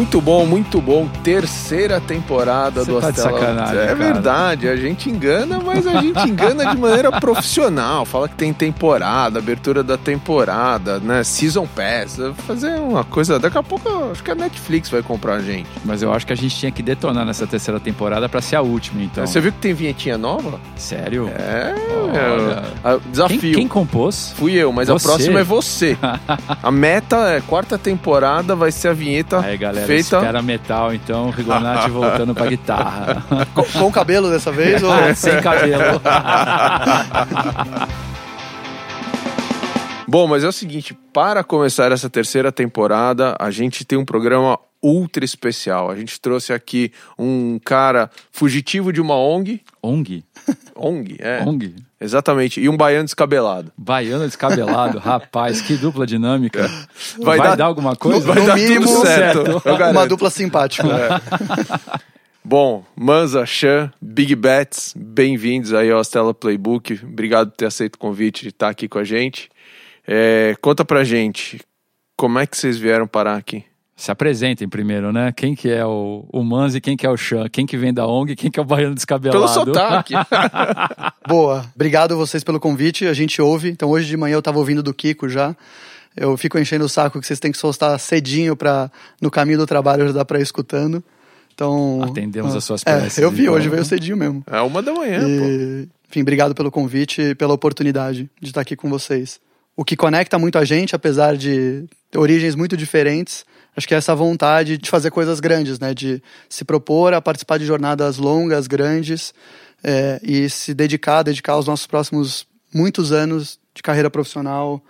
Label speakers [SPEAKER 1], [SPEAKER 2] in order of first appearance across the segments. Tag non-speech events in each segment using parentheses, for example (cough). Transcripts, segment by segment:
[SPEAKER 1] Muito bom, muito bom. Terceira temporada
[SPEAKER 2] Você
[SPEAKER 1] do
[SPEAKER 2] tá de
[SPEAKER 1] Astela.
[SPEAKER 2] sacanagem,
[SPEAKER 1] É
[SPEAKER 2] cara.
[SPEAKER 1] verdade, a gente engana, mas a gente engana de maneira profissional. Fala que tem temporada, abertura da temporada, né? Season Pass. Fazer uma coisa. Daqui a pouco acho que a Netflix vai comprar a gente.
[SPEAKER 2] Mas eu acho que a gente tinha que detonar nessa terceira temporada pra ser a última, então.
[SPEAKER 1] Você viu que tem vinhetinha nova?
[SPEAKER 2] Sério?
[SPEAKER 1] É.
[SPEAKER 2] Olha.
[SPEAKER 1] Desafio.
[SPEAKER 2] Quem, quem compôs?
[SPEAKER 1] Fui eu, mas
[SPEAKER 2] Você?
[SPEAKER 1] a próxima é você. (laughs) a meta é quarta temporada, vai ser a vinheta
[SPEAKER 2] Aí, galera,
[SPEAKER 1] feita.
[SPEAKER 2] espera metal, então, Rigonati (laughs) voltando pra guitarra.
[SPEAKER 3] Com, com o cabelo dessa vez? ou...
[SPEAKER 2] Sem cabelo. (laughs)
[SPEAKER 1] Bom, mas é o seguinte, para começar essa terceira temporada, a gente tem um programa ultra especial. A gente trouxe aqui um cara fugitivo de uma ONG.
[SPEAKER 2] ONG?
[SPEAKER 1] ONG, é.
[SPEAKER 2] ONG?
[SPEAKER 1] Exatamente. E um baiano descabelado.
[SPEAKER 2] Baiano descabelado, (laughs) rapaz, que dupla dinâmica.
[SPEAKER 1] Vai
[SPEAKER 2] Vai,
[SPEAKER 1] dar-
[SPEAKER 2] dar, alguma coisa?
[SPEAKER 1] Vai
[SPEAKER 3] No
[SPEAKER 1] dar
[SPEAKER 3] mínimo,
[SPEAKER 1] tudo certo.
[SPEAKER 2] certo.
[SPEAKER 3] Uma dupla simpática. (laughs)
[SPEAKER 1] Bom, Manza, Chan, Big Bets, bem-vindos aí ao Stella Playbook. Obrigado por ter aceito o convite de estar aqui com a gente. É, conta pra gente, como é que vocês vieram parar aqui?
[SPEAKER 2] Se apresentem primeiro, né? Quem que é o, o Manzi e quem que é o Chan? Quem que vem da ONG e quem que é o Baiano descabelado?
[SPEAKER 1] Pelo sotaque. (laughs)
[SPEAKER 3] Boa. Obrigado vocês pelo convite. A gente ouve. Então hoje de manhã eu tava ouvindo do Kiko já. Eu fico enchendo o saco que vocês têm que soltar cedinho para no caminho do trabalho já dá para ir escutando. Então
[SPEAKER 2] Atendemos as suas
[SPEAKER 3] É,
[SPEAKER 2] preces,
[SPEAKER 3] eu vi
[SPEAKER 2] então.
[SPEAKER 3] hoje veio cedinho mesmo.
[SPEAKER 1] É uma da manhã, pô.
[SPEAKER 3] E, enfim, obrigado pelo convite e pela oportunidade de estar aqui com vocês. O que conecta muito a gente, apesar de origens muito diferentes, acho que é essa vontade de fazer coisas grandes, né? De se propor a participar de jornadas longas, grandes, é, e se dedicar, dedicar os nossos próximos muitos anos de carreira profissional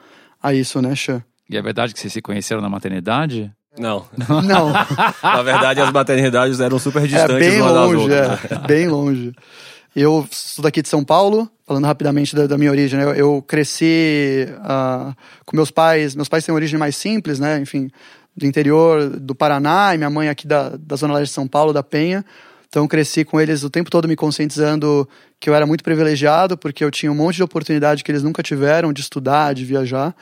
[SPEAKER 3] a isso, né, Xan?
[SPEAKER 2] E é verdade que vocês se conheceram na maternidade?
[SPEAKER 4] Não.
[SPEAKER 3] Não, (laughs)
[SPEAKER 4] Na verdade, as maternidades eram super
[SPEAKER 3] é
[SPEAKER 4] distantes
[SPEAKER 3] bem
[SPEAKER 4] umas das
[SPEAKER 3] longe,
[SPEAKER 4] outras.
[SPEAKER 3] é, bem longe. Eu sou daqui de São Paulo, falando rapidamente da, da minha origem, né? eu, eu cresci ah, com meus pais, meus pais têm origem mais simples, né, enfim, do interior do Paraná, e minha mãe aqui da, da zona leste de São Paulo, da Penha, então cresci com eles o tempo todo me conscientizando que eu era muito privilegiado, porque eu tinha um monte de oportunidade que eles nunca tiveram, de estudar, de viajar,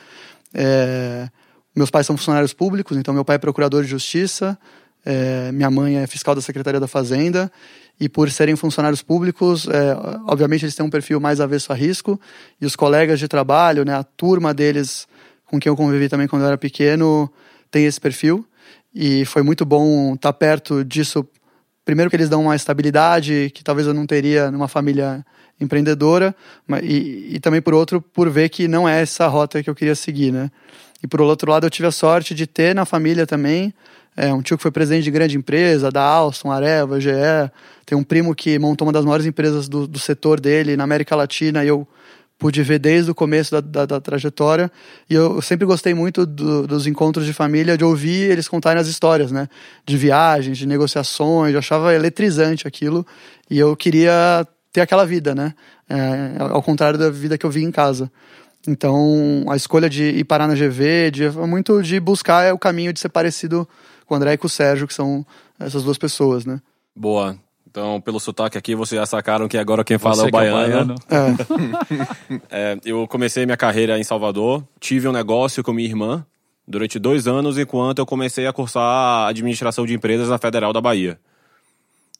[SPEAKER 3] é, meus pais são funcionários públicos, então meu pai é procurador de justiça, é, minha mãe é fiscal da Secretaria da Fazenda, e por serem funcionários públicos, é, obviamente eles têm um perfil mais avesso a risco, e os colegas de trabalho, né, a turma deles com quem eu convivi também quando eu era pequeno, tem esse perfil, e foi muito bom estar perto disso. Primeiro que eles dão uma estabilidade que talvez eu não teria numa família empreendedora, e, e também por outro, por ver que não é essa rota que eu queria seguir, né? E por outro lado, eu tive a sorte de ter na família também é, um tio que foi presidente de grande empresa, da Alstom, Areva, GE. Tem um primo que montou uma das maiores empresas do, do setor dele na América Latina e eu pude ver desde o começo da, da, da trajetória. E eu sempre gostei muito do- dos encontros de família, de ouvir eles contarem as histórias, né? De viagens, de negociações. Eu achava eletrizante aquilo. E eu queria ter aquela vida, né? É, ao contrário da vida que eu vi em casa. Então, a escolha de ir parar na GV, de, muito de buscar é o caminho de ser parecido com o André e com o Sérgio, que são essas duas pessoas, né?
[SPEAKER 4] Boa. Então, pelo sotaque aqui, vocês já sacaram que agora quem fala
[SPEAKER 2] Você
[SPEAKER 4] é o
[SPEAKER 2] que é
[SPEAKER 4] baiano.
[SPEAKER 3] É, (laughs)
[SPEAKER 4] É, eu comecei minha carreira em Salvador, tive um negócio com minha irmã durante dois anos, enquanto eu comecei a cursar administração de empresas na Federal da Bahia.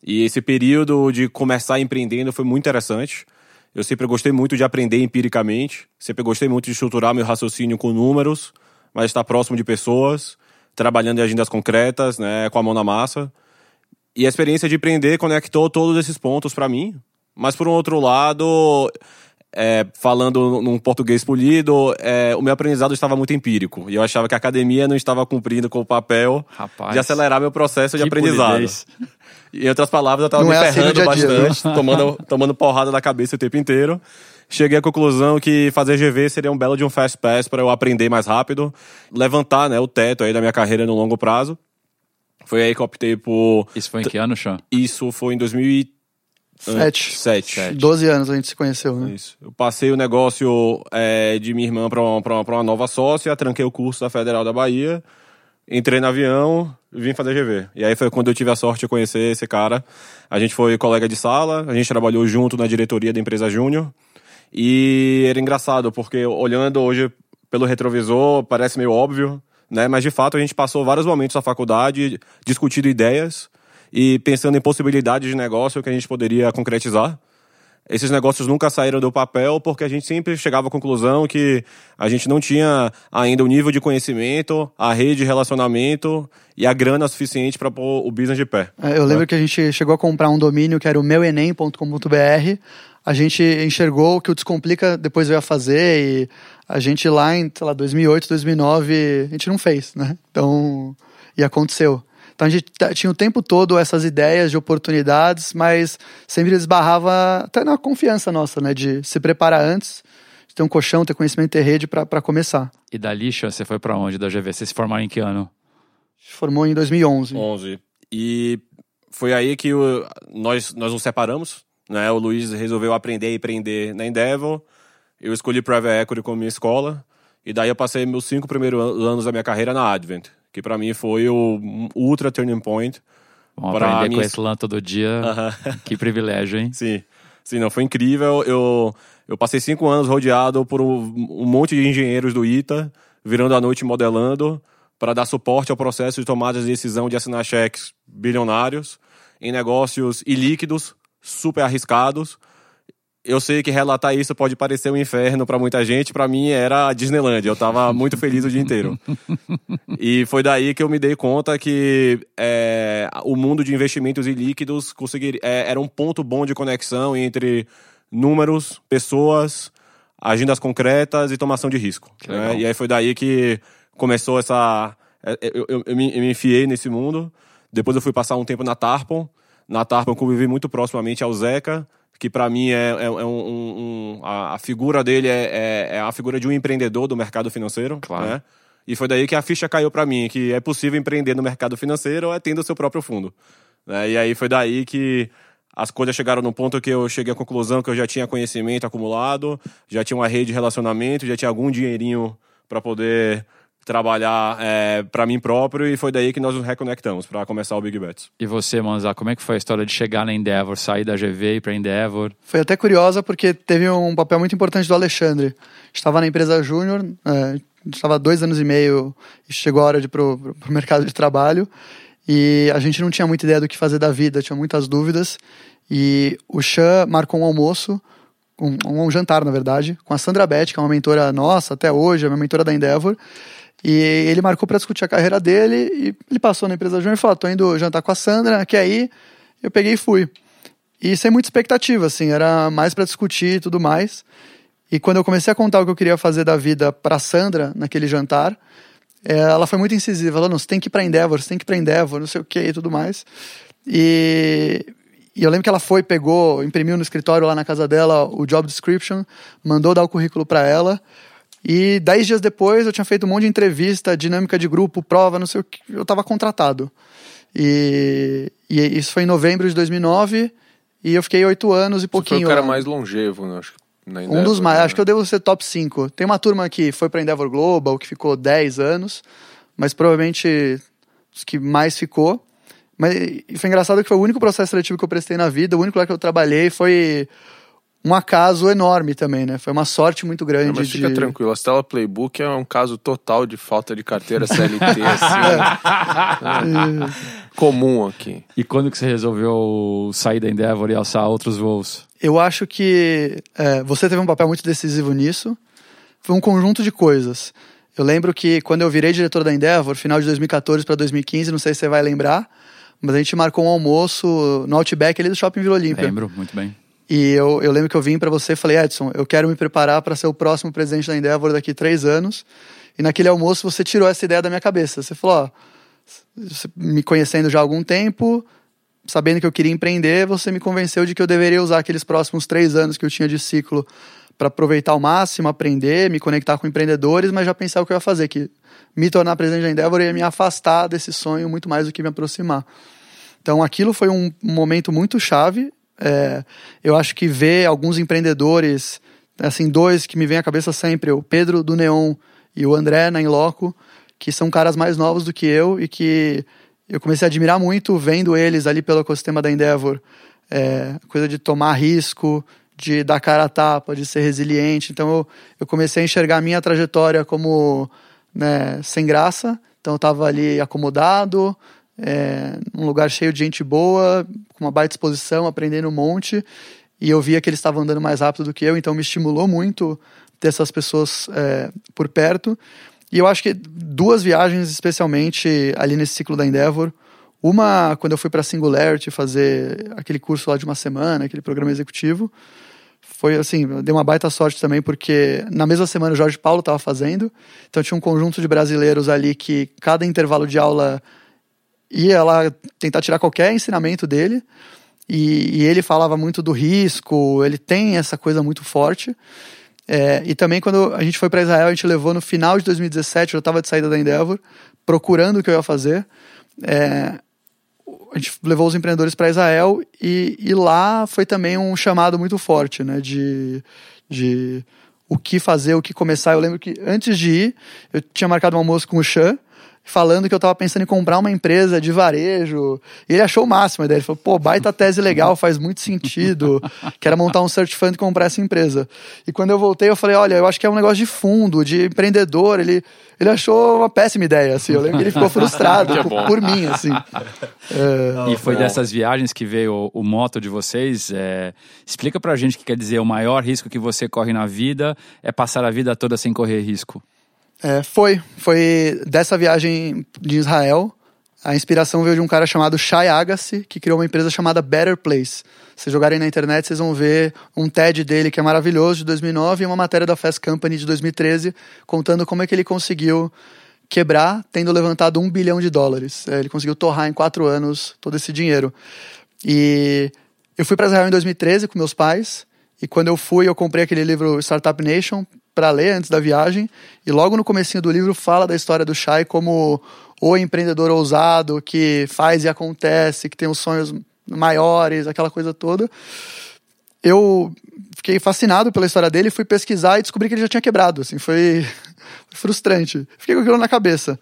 [SPEAKER 4] E esse período de começar empreendendo foi muito interessante. Eu sempre gostei muito de aprender empiricamente, sempre gostei muito de estruturar meu raciocínio com números, mas estar próximo de pessoas, trabalhando em agendas concretas, né, com a mão na massa. E a experiência de empreender conectou todos esses pontos para mim. Mas por um outro lado, é, falando num português polido, é, o meu aprendizado estava muito empírico. E eu achava que a academia não estava cumprindo com o papel
[SPEAKER 2] Rapaz.
[SPEAKER 4] de acelerar meu processo de aprendizado.
[SPEAKER 2] polidez.
[SPEAKER 4] Em outras palavras, eu estava me
[SPEAKER 3] é assim
[SPEAKER 4] ferrando
[SPEAKER 3] dia a dia,
[SPEAKER 4] bastante, (laughs) tomando, tomando porrada na cabeça o tempo inteiro. Cheguei à conclusão que fazer GV seria um belo de um fast pass para eu aprender mais rápido, levantar né, o teto aí da minha carreira no longo prazo. Foi aí que eu optei por.
[SPEAKER 2] Isso foi em que ano, Chan?
[SPEAKER 4] Isso foi em 2007.
[SPEAKER 3] Sete. 12 anos a gente se conheceu, né?
[SPEAKER 4] Isso. Eu passei o negócio é, de minha irmã para uma, pra uma, pra uma nova sócia, tranquei o curso da Federal da Bahia, entrei no avião, vim fazer GV. E aí foi quando eu tive a sorte de conhecer esse cara. A gente foi colega de sala, a gente trabalhou junto na diretoria da empresa Júnior. E era engraçado, porque olhando hoje pelo retrovisor, parece meio óbvio, né? Mas de fato a gente passou vários momentos na faculdade discutindo ideias e pensando em possibilidades de negócio que a gente poderia concretizar. Esses negócios nunca saíram do papel porque a gente sempre chegava à conclusão que a gente não tinha ainda o nível de conhecimento, a rede de relacionamento e a grana suficiente para pôr o business de pé.
[SPEAKER 3] É, eu lembro que a gente chegou a comprar um domínio que era o meuenem.com.br. A gente enxergou o que o Descomplica depois veio a fazer e a gente lá em, sei lá, 2008, 2009, a gente não fez, né? Então, e aconteceu. Então a gente tinha o tempo todo essas ideias de oportunidades, mas sempre esbarrava até na confiança nossa, né? De se preparar antes, de ter um colchão, ter conhecimento, ter rede para começar.
[SPEAKER 2] E da lixa, você foi para onde da GV? Você se formou em que ano?
[SPEAKER 3] Se formou em 2011.
[SPEAKER 4] 11. E foi aí que o, nós, nós nos separamos, né? O Luiz resolveu aprender e empreender na Endeavor. Eu escolhi Private Equity como minha escola. E daí eu passei meus cinco primeiros anos da minha carreira na Advent que para mim foi o ultra turning point.
[SPEAKER 2] Vamos aprender minha... com esse lã todo dia. Uh (laughs) -huh. Que privilégio, hein?
[SPEAKER 4] Sim. Sim, não, foi incrível. Eu, eu passei cinco anos rodeado por um, um monte de engenheiros do ITA, virando a noite modelando, para dar suporte ao processo de tomada de decisão de assinar cheques bilionários em negócios ilíquidos, super arriscados, eu sei que relatar isso pode parecer um inferno para muita gente, para mim era a Disneylandia. Eu tava (laughs) muito feliz o dia inteiro. e foi daí que eu me dei conta que é, o mundo de investimentos ilíquidos conseguir, é, era um ponto bom de conexão entre números, pessoas, agendas concretas e tomação de risco. Né? E aí foi daí que começou essa. É, eu, eu, eu, me, eu me enfiei nesse mundo. Depois eu fui passar um tempo na Tarpon. Na Tarpon eu convivi muito proximamente ao Zeca que para mim é, é, é um, um, a, a, figura dele é, é, é, a figura de um empreendedor do mercado financeiro, claro. né? E foi daí que a ficha caiu para mim, que é possível empreender no mercado financeiro é tendo o seu próprio fundo. Né? E aí foi daí que as coisas chegaram no ponto que eu cheguei à conclusão que eu já tinha conhecimento acumulado, já tinha uma rede de relacionamento, já tinha algum dinheirinho para poder trabalhar é, para mim próprio e foi daí que nós nos reconectamos para começar o Big Bets.
[SPEAKER 2] E você, Manzá, como é que foi a história de chegar na Endeavor, sair da GV e para Endeavor?
[SPEAKER 3] Foi até curiosa porque teve um papel muito importante do Alexandre. Estava na empresa Júnior, é, estava dois anos e meio e chegou a hora de ir pro, pro mercado de trabalho e a gente não tinha muita ideia do que fazer da vida, tinha muitas dúvidas e o Chan marcou um almoço um, um jantar, na verdade, com a Sandra Beth, que é uma mentora nossa até hoje, é uma mentora da Endeavor. E ele marcou para discutir a carreira dele e ele passou na empresa Júnior e falou: tô indo jantar com a Sandra, quer ir? Eu peguei e fui. E sem muita expectativa, assim, era mais para discutir e tudo mais. E quando eu comecei a contar o que eu queria fazer da vida para Sandra naquele jantar, é, ela foi muito incisiva. Ela falou: não, você tem que ir para Endeavor, você tem que ir para Endeavor, não sei o que e tudo mais. E, e eu lembro que ela foi, pegou, imprimiu no escritório lá na casa dela o job description, mandou dar o currículo para ela. E dez dias depois eu tinha feito um monte de entrevista, dinâmica de grupo, prova, não sei o que. Eu estava contratado. E, e, isso foi em novembro de 2009 e eu fiquei oito anos e pouquinho. Você
[SPEAKER 1] foi o cara
[SPEAKER 3] lá.
[SPEAKER 1] mais longevo, né? Acho,
[SPEAKER 3] Endeavor, um dos mais. Né? Acho que eu devo ser top 5. Tem uma turma que foi para Endeavor Global, que ficou 10 anos, mas provavelmente os que mais ficou. Mas e foi engraçado que foi o único processo seletivo que eu prestei na vida, o único lugar que eu trabalhei foi um acaso enorme também, né? Foi uma sorte muito grande. Não,
[SPEAKER 1] mas fica
[SPEAKER 3] de...
[SPEAKER 1] tranquilo, a Stella Playbook é um caso total de falta de carteira CLT, assim, né? (laughs) comum aqui.
[SPEAKER 2] E quando que você resolveu sair da Endeavor e alçar outros voos?
[SPEAKER 3] Eu acho que é, você teve um papel muito decisivo nisso. Foi um conjunto de coisas. Eu lembro que quando eu virei diretor da Endeavor, final de 2014 para 2015, não sei se você vai lembrar, mas a gente marcou um almoço no Outback ali do Shopping Vila Olímpia.
[SPEAKER 2] Lembro, muito bem.
[SPEAKER 3] E eu, eu lembro que eu vim para você e falei, Edson, eu quero me preparar para ser o próximo presidente da Endeavor daqui três anos. E naquele almoço você tirou essa ideia da minha cabeça. Você falou, ó, me conhecendo já há algum tempo, sabendo que eu queria empreender, você me convenceu de que eu deveria usar aqueles próximos três anos que eu tinha de ciclo para aproveitar ao máximo, aprender, me conectar com empreendedores, mas já pensar o que eu ia fazer, que me tornar presidente da Endeavor ia me afastar desse sonho muito mais do que me aproximar. Então aquilo foi um momento muito chave é, eu acho que ver alguns empreendedores, assim, dois que me vêm à cabeça sempre, o Pedro do Neon e o André na Inloco, que são caras mais novos do que eu e que eu comecei a admirar muito vendo eles ali pelo ecossistema da Endeavor. É, coisa de tomar risco, de dar cara a tapa, de ser resiliente. Então eu, eu comecei a enxergar a minha trajetória como né, sem graça. Então eu estava ali acomodado, é, num lugar cheio de gente boa, com uma baita disposição, aprendendo um monte. E eu via que eles estavam andando mais rápido do que eu, então me estimulou muito ter essas pessoas é, por perto. E eu acho que duas viagens, especialmente ali nesse ciclo da Endeavor. Uma, quando eu fui para Singularity fazer aquele curso lá de uma semana, aquele programa executivo. Foi assim, dei uma baita sorte também, porque na mesma semana o Jorge Paulo estava fazendo. Então tinha um conjunto de brasileiros ali que cada intervalo de aula ia lá tentar tirar qualquer ensinamento dele. E, e ele falava muito do risco, ele tem essa coisa muito forte. É, e também quando a gente foi para Israel, a gente levou no final de 2017, eu estava de saída da Endeavor, procurando o que eu ia fazer. É, a gente levou os empreendedores para Israel e, e, lá foi também um chamado muito forte, né? De, de o que fazer, o que começar. Eu lembro que antes de ir, eu tinha marcado um almoço com o Chan falando que eu estava pensando em comprar uma empresa de varejo. E ele achou o máximo a ideia. Ele falou, pô, baita tese legal, faz muito sentido. (laughs) Quero montar um search fund e comprar essa empresa. E quando eu voltei, eu falei, olha, eu acho que é um negócio de fundo, de empreendedor. Ele, ele achou uma péssima ideia, assim. Eu lembro que ele ficou frustrado (laughs) por, por, mim, assim.
[SPEAKER 2] É... (laughs) E foi dessas viagens que veio o, o moto de vocês. É... Explica pra gente o que quer dizer o maior risco que você corre na vida é passar a vida toda sem correr risco.
[SPEAKER 3] É, foi. Foi dessa viagem de Israel. A inspiração veio de um cara chamado Shai Agassi, que criou uma empresa chamada Better Place. Se jogarem na internet, vocês vão ver um TED dele que é maravilhoso, de 2009, e uma matéria da Fast Company de 2013, contando como é que ele conseguiu quebrar, tendo levantado um bilhão de dólares. É, ele conseguiu torrar em quatro anos todo esse dinheiro. E eu fui para Israel em 2013 com meus pais, e quando eu fui, eu comprei aquele livro Startup Nation para ler antes da viagem. E logo no comecinho do livro fala da história do Shai como o empreendedor ousado que faz e acontece, que tem os sonhos maiores, aquela coisa toda. Eu fiquei fascinado pela história dele, fui pesquisar e descobri que ele já tinha quebrado, assim, foi (laughs) frustrante. Fiquei com aquilo na cabeça.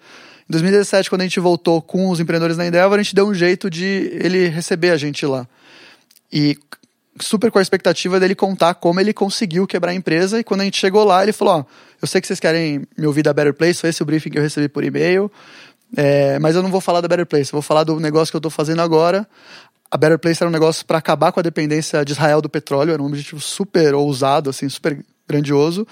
[SPEAKER 3] Em 2017, quando a gente voltou com os empreendedores na Endeavor, a gente deu um jeito de ele receber a gente lá. E super com a expectativa dele contar como ele conseguiu quebrar a empresa. E quando a gente chegou lá, ele falou: Ó, eu sei que vocês querem me ouvir da Better Place, foi esse o briefing que eu recebi por e-mail. É, mas eu não vou falar da Better Place, eu vou falar do negócio que eu estou fazendo agora. A Better Place era um negócio para acabar com a dependência de Israel do petróleo, era um objetivo super ousado, assim, super grandioso.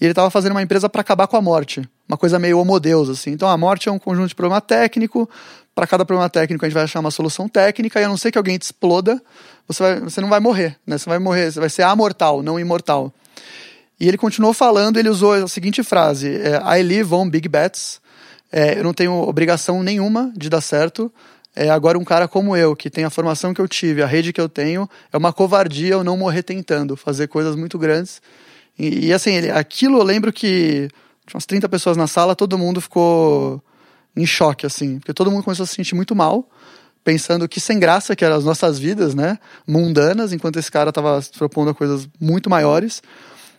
[SPEAKER 3] E ele estava fazendo uma empresa para acabar com a morte, uma coisa meio homodeus, assim. Então a morte é um conjunto de problema técnico, para cada problema técnico a gente vai achar uma solução técnica, e a não ser que alguém te exploda, você, vai, você não vai morrer, né? Você vai morrer, você vai ser amortal, não imortal. E ele continuou falando, ele usou a seguinte frase: é, I live on big bets. É, eu não tenho obrigação nenhuma de dar certo. É, agora, um cara como eu, que tem a formação que eu tive, a rede que eu tenho, é uma covardia eu não morrer tentando fazer coisas muito grandes. E, e assim, ele, aquilo eu lembro que tinha umas 30 pessoas na sala, todo mundo ficou em choque, assim, porque todo mundo começou a se sentir muito mal, pensando que sem graça que eram as nossas vidas, né, mundanas, enquanto esse cara estava se propondo a coisas muito maiores.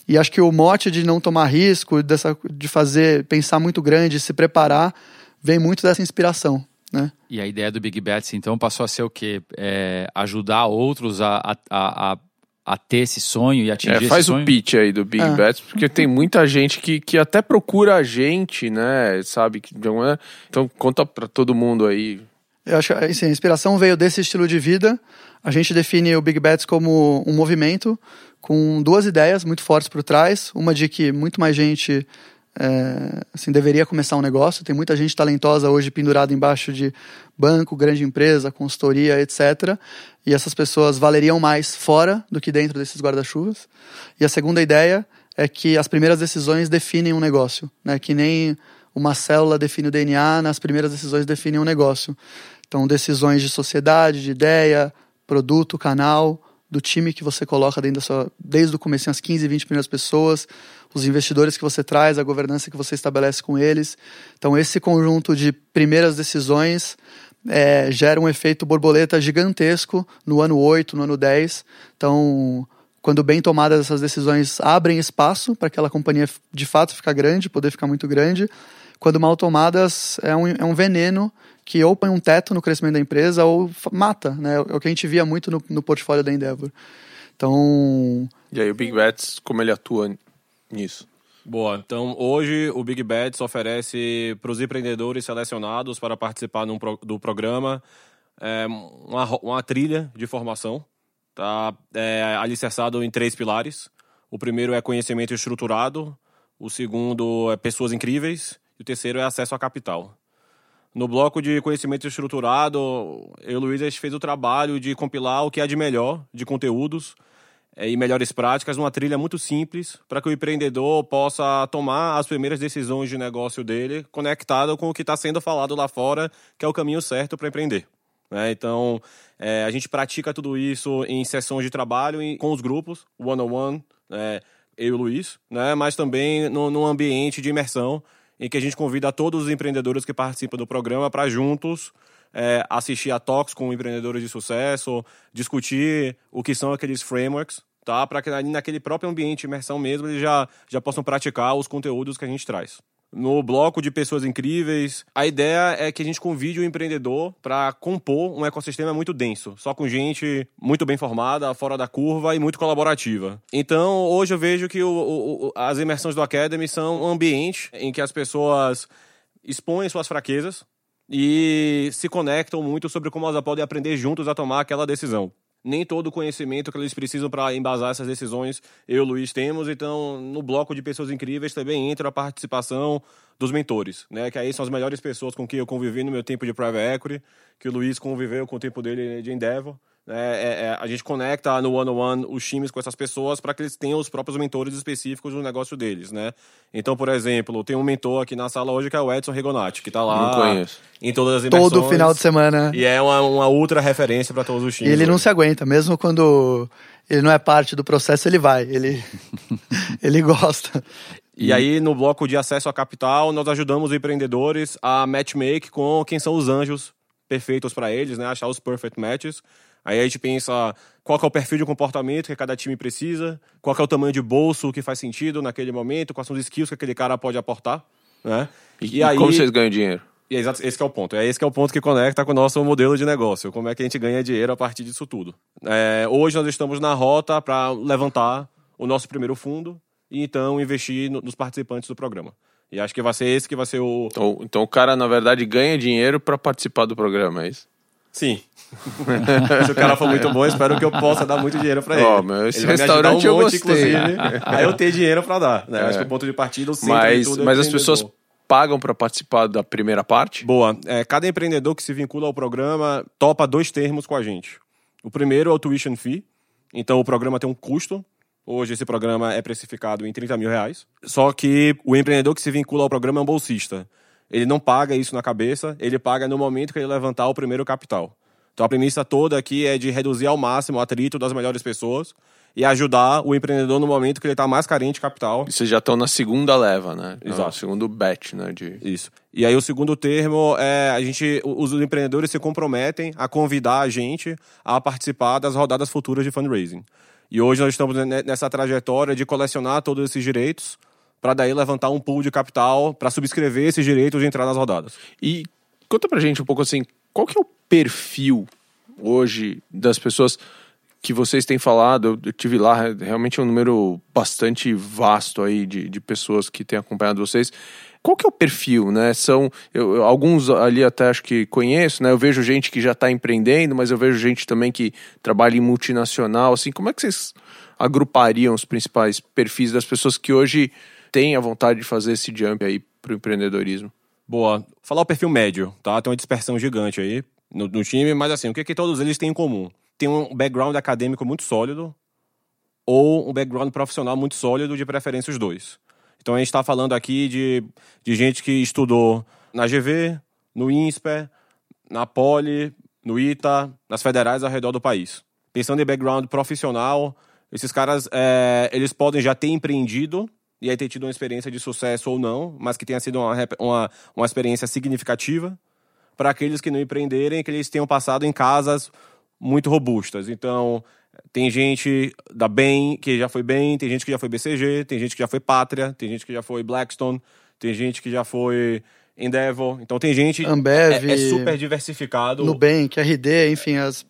[SPEAKER 3] E acho que o mote de não tomar risco, dessa, de fazer, pensar muito grande, se preparar, vem muito dessa inspiração. Né?
[SPEAKER 2] E a ideia do Big Bets, então, passou a ser o quê? É, ajudar outros a, a, a, a, ter esse sonho e atingir é,
[SPEAKER 1] faz
[SPEAKER 2] esse sonho?
[SPEAKER 1] o pitch aí do Big ah. Bets, porque tem muita gente que, que até procura a gente, né? Sabe? Então, conta para todo mundo aí
[SPEAKER 3] eu acho que assim, a inspiração veio desse estilo de vida. A gente define o Big Bets como um movimento com duas ideias muito fortes por trás. Uma de que muito mais gente é, assim, deveria começar um negócio. Tem muita gente talentosa hoje pendurada embaixo de banco, grande empresa, consultoria, etc. E essas pessoas valeriam mais fora do que dentro desses guarda-chuvas. E a segunda ideia é que as primeiras decisões definem um negócio, né? Que nem uma célula define o DNA, nas primeiras decisões definem um negócio. Então, decisões de sociedade, de ideia, produto, canal, do time que você coloca dentro da sua, desde o começo, as 15, 20 primeiras pessoas, os investidores que você traz, a governança que você estabelece com eles. Então, esse conjunto de primeiras decisões é, gera um efeito borboleta gigantesco no ano 8, no ano 10. Então, quando bem tomadas essas decisões, abrem espaço para aquela companhia de fato ficar grande, poder ficar muito grande. Quando mal tomadas, é um, é um veneno que ou põe um teto no crescimento da empresa ou mata, né? É o que a gente via muito no, no portfólio da Endeavor. Então.
[SPEAKER 1] E aí o Big Bets, como ele atua nisso?
[SPEAKER 4] Boa. Então, hoje o Big Bets oferece para os empreendedores selecionados para participar num pro, do programa é, uma, uma trilha de formação. Tá é, alicerçado em três pilares. O primeiro é conhecimento estruturado, o segundo é pessoas incríveis e o terceiro é acesso a capital. No bloco de conhecimento estruturado, eu e o Luiz fez o trabalho de compilar o que há de melhor de conteúdos é, e melhores práticas numa trilha muito simples para que o empreendedor possa tomar as primeiras decisões de negócio dele conectado com o que está sendo falado lá fora, que é o caminho certo para empreender. Né? Então, é, a gente pratica tudo isso em sessões de trabalho com os grupos, one-on-one, é, eu e o Luiz, né? mas também num ambiente de imersão em que a gente convida todos os empreendedores que participam do programa para juntos é, assistir a talks com empreendedores de sucesso, discutir o que são aqueles frameworks tá? Para que naquele próprio ambiente de imersão mesmo eles já, já possam praticar os conteúdos que a gente traz. No bloco de pessoas incríveis, a ideia é que a gente convide o empreendedor para compor um ecossistema muito denso, só com gente muito bem formada, fora da curva e muito colaborativa. Então, hoje eu vejo que o, o, as imersões do Academy são um ambiente em que as pessoas expõem suas fraquezas e se conectam muito sobre como elas podem aprender juntos a tomar aquela decisão nem todo o conhecimento que eles precisam para embasar essas decisões eu e o Luiz temos. Então, no bloco de pessoas incríveis também entra a participação dos mentores, né? Que aí são as melhores pessoas com quem eu convivi no meu tempo de private equity, que o Luiz conviveu com o tempo dele de Endeavor. É, é, é, a gente conecta no one-on-one os times com essas pessoas para que eles tenham os próprios mentores específicos no negócio deles, né? Então, por exemplo, tem um mentor aqui na sala hoje que é o Edson Rigonati, que está lá em todas as imersões.
[SPEAKER 3] Todo final de semana.
[SPEAKER 4] E é uma, uma ultra referência para todos os times.
[SPEAKER 3] E ele hoje. não se aguenta, mesmo quando ele não é parte do processo, ele vai, ele, (laughs) ele gosta.
[SPEAKER 4] E aí, no bloco de acesso a capital, nós ajudamos os empreendedores a matchmake com quem são os anjos perfeitos para eles, né? Achar os perfect matches. Aí a gente pensa qual é o perfil de comportamento que cada time precisa, qual é o tamanho de bolso que faz sentido naquele momento, quais são os skills que aquele cara pode aportar, né?
[SPEAKER 1] E, e aí, como vocês ganham dinheiro?
[SPEAKER 4] E é esse é o ponto. É esse que é o ponto que conecta com o nosso modelo de negócio. Como é que a gente ganha dinheiro a partir disso tudo. É, hoje nós estamos na rota para levantar o nosso primeiro fundo e então investir no, nos participantes do programa. E acho que vai ser esse que vai ser o.
[SPEAKER 1] Então, então o cara, na verdade, ganha dinheiro para participar do programa, é isso?
[SPEAKER 4] Sim. (laughs) Se o cara for muito bom, espero que eu possa dar muito dinheiro para ele.
[SPEAKER 1] Oh, meu, esse ele restaurante um monte, eu gostei.
[SPEAKER 4] inclusive. (laughs) aí eu tenho dinheiro para dar. Né? É. Acho que o ponto de partida, o centro
[SPEAKER 1] mas,
[SPEAKER 4] tudo é
[SPEAKER 1] Mas as pessoas pagam para participar da primeira parte?
[SPEAKER 4] Boa. É, cada empreendedor que se vincula ao programa topa dois termos com a gente. O primeiro é o tuition fee. Então o programa tem um custo. Hoje esse programa é precificado em 30 mil reais. Só que o empreendedor que se vincula ao programa é um bolsista. Ele não paga isso na cabeça, ele paga no momento que ele levantar o primeiro capital. Então a premissa toda aqui é de reduzir ao máximo o atrito das melhores pessoas e ajudar o empreendedor no momento que ele está mais carente de capital.
[SPEAKER 1] E vocês já estão na segunda leva, né? Exato. No segundo bet, né? De...
[SPEAKER 4] Isso. E aí o segundo termo é a gente, os empreendedores se comprometem a convidar a gente a participar das rodadas futuras de fundraising. E hoje nós estamos nessa trajetória de colecionar todos esses direitos para daí levantar um pool de capital para subscrever esses direitos de entrar nas rodadas.
[SPEAKER 1] E conta pra gente um pouco assim, qual que é o perfil hoje das pessoas que vocês têm falado? Eu tive lá realmente um número bastante vasto aí de, de pessoas que têm acompanhado vocês. Qual que é o perfil, né? São eu, alguns ali até acho que conheço, né? Eu vejo gente que já está empreendendo, mas eu vejo gente também que trabalha em multinacional. Assim, como é que vocês agrupariam os principais perfis das pessoas que hoje tem a vontade de fazer esse jump aí para o empreendedorismo?
[SPEAKER 4] Boa. Falar o perfil médio, tá? Tem uma dispersão gigante aí no, no time, mas assim, o que, que todos eles têm em comum? Tem um background acadêmico muito sólido ou um background profissional muito sólido, de preferência os dois. Então a gente está falando aqui de, de gente que estudou na GV, no INSPER, na Poli, no ITA, nas federais ao redor do país. Pensando em background profissional, esses caras é, eles podem já ter empreendido e aí ter tido uma experiência de sucesso ou não, mas que tenha sido uma, uma, uma experiência significativa para aqueles que não empreenderem, que eles tenham passado em casas muito robustas. Então, tem gente da Bem que já foi Bem, tem gente que já foi BCG, tem gente que já foi Pátria, tem gente que já foi Blackstone, tem gente que já foi Endeavor. Então, tem gente.
[SPEAKER 3] Ambev.
[SPEAKER 4] É, é super diversificado.
[SPEAKER 3] Nubank, RD, enfim, as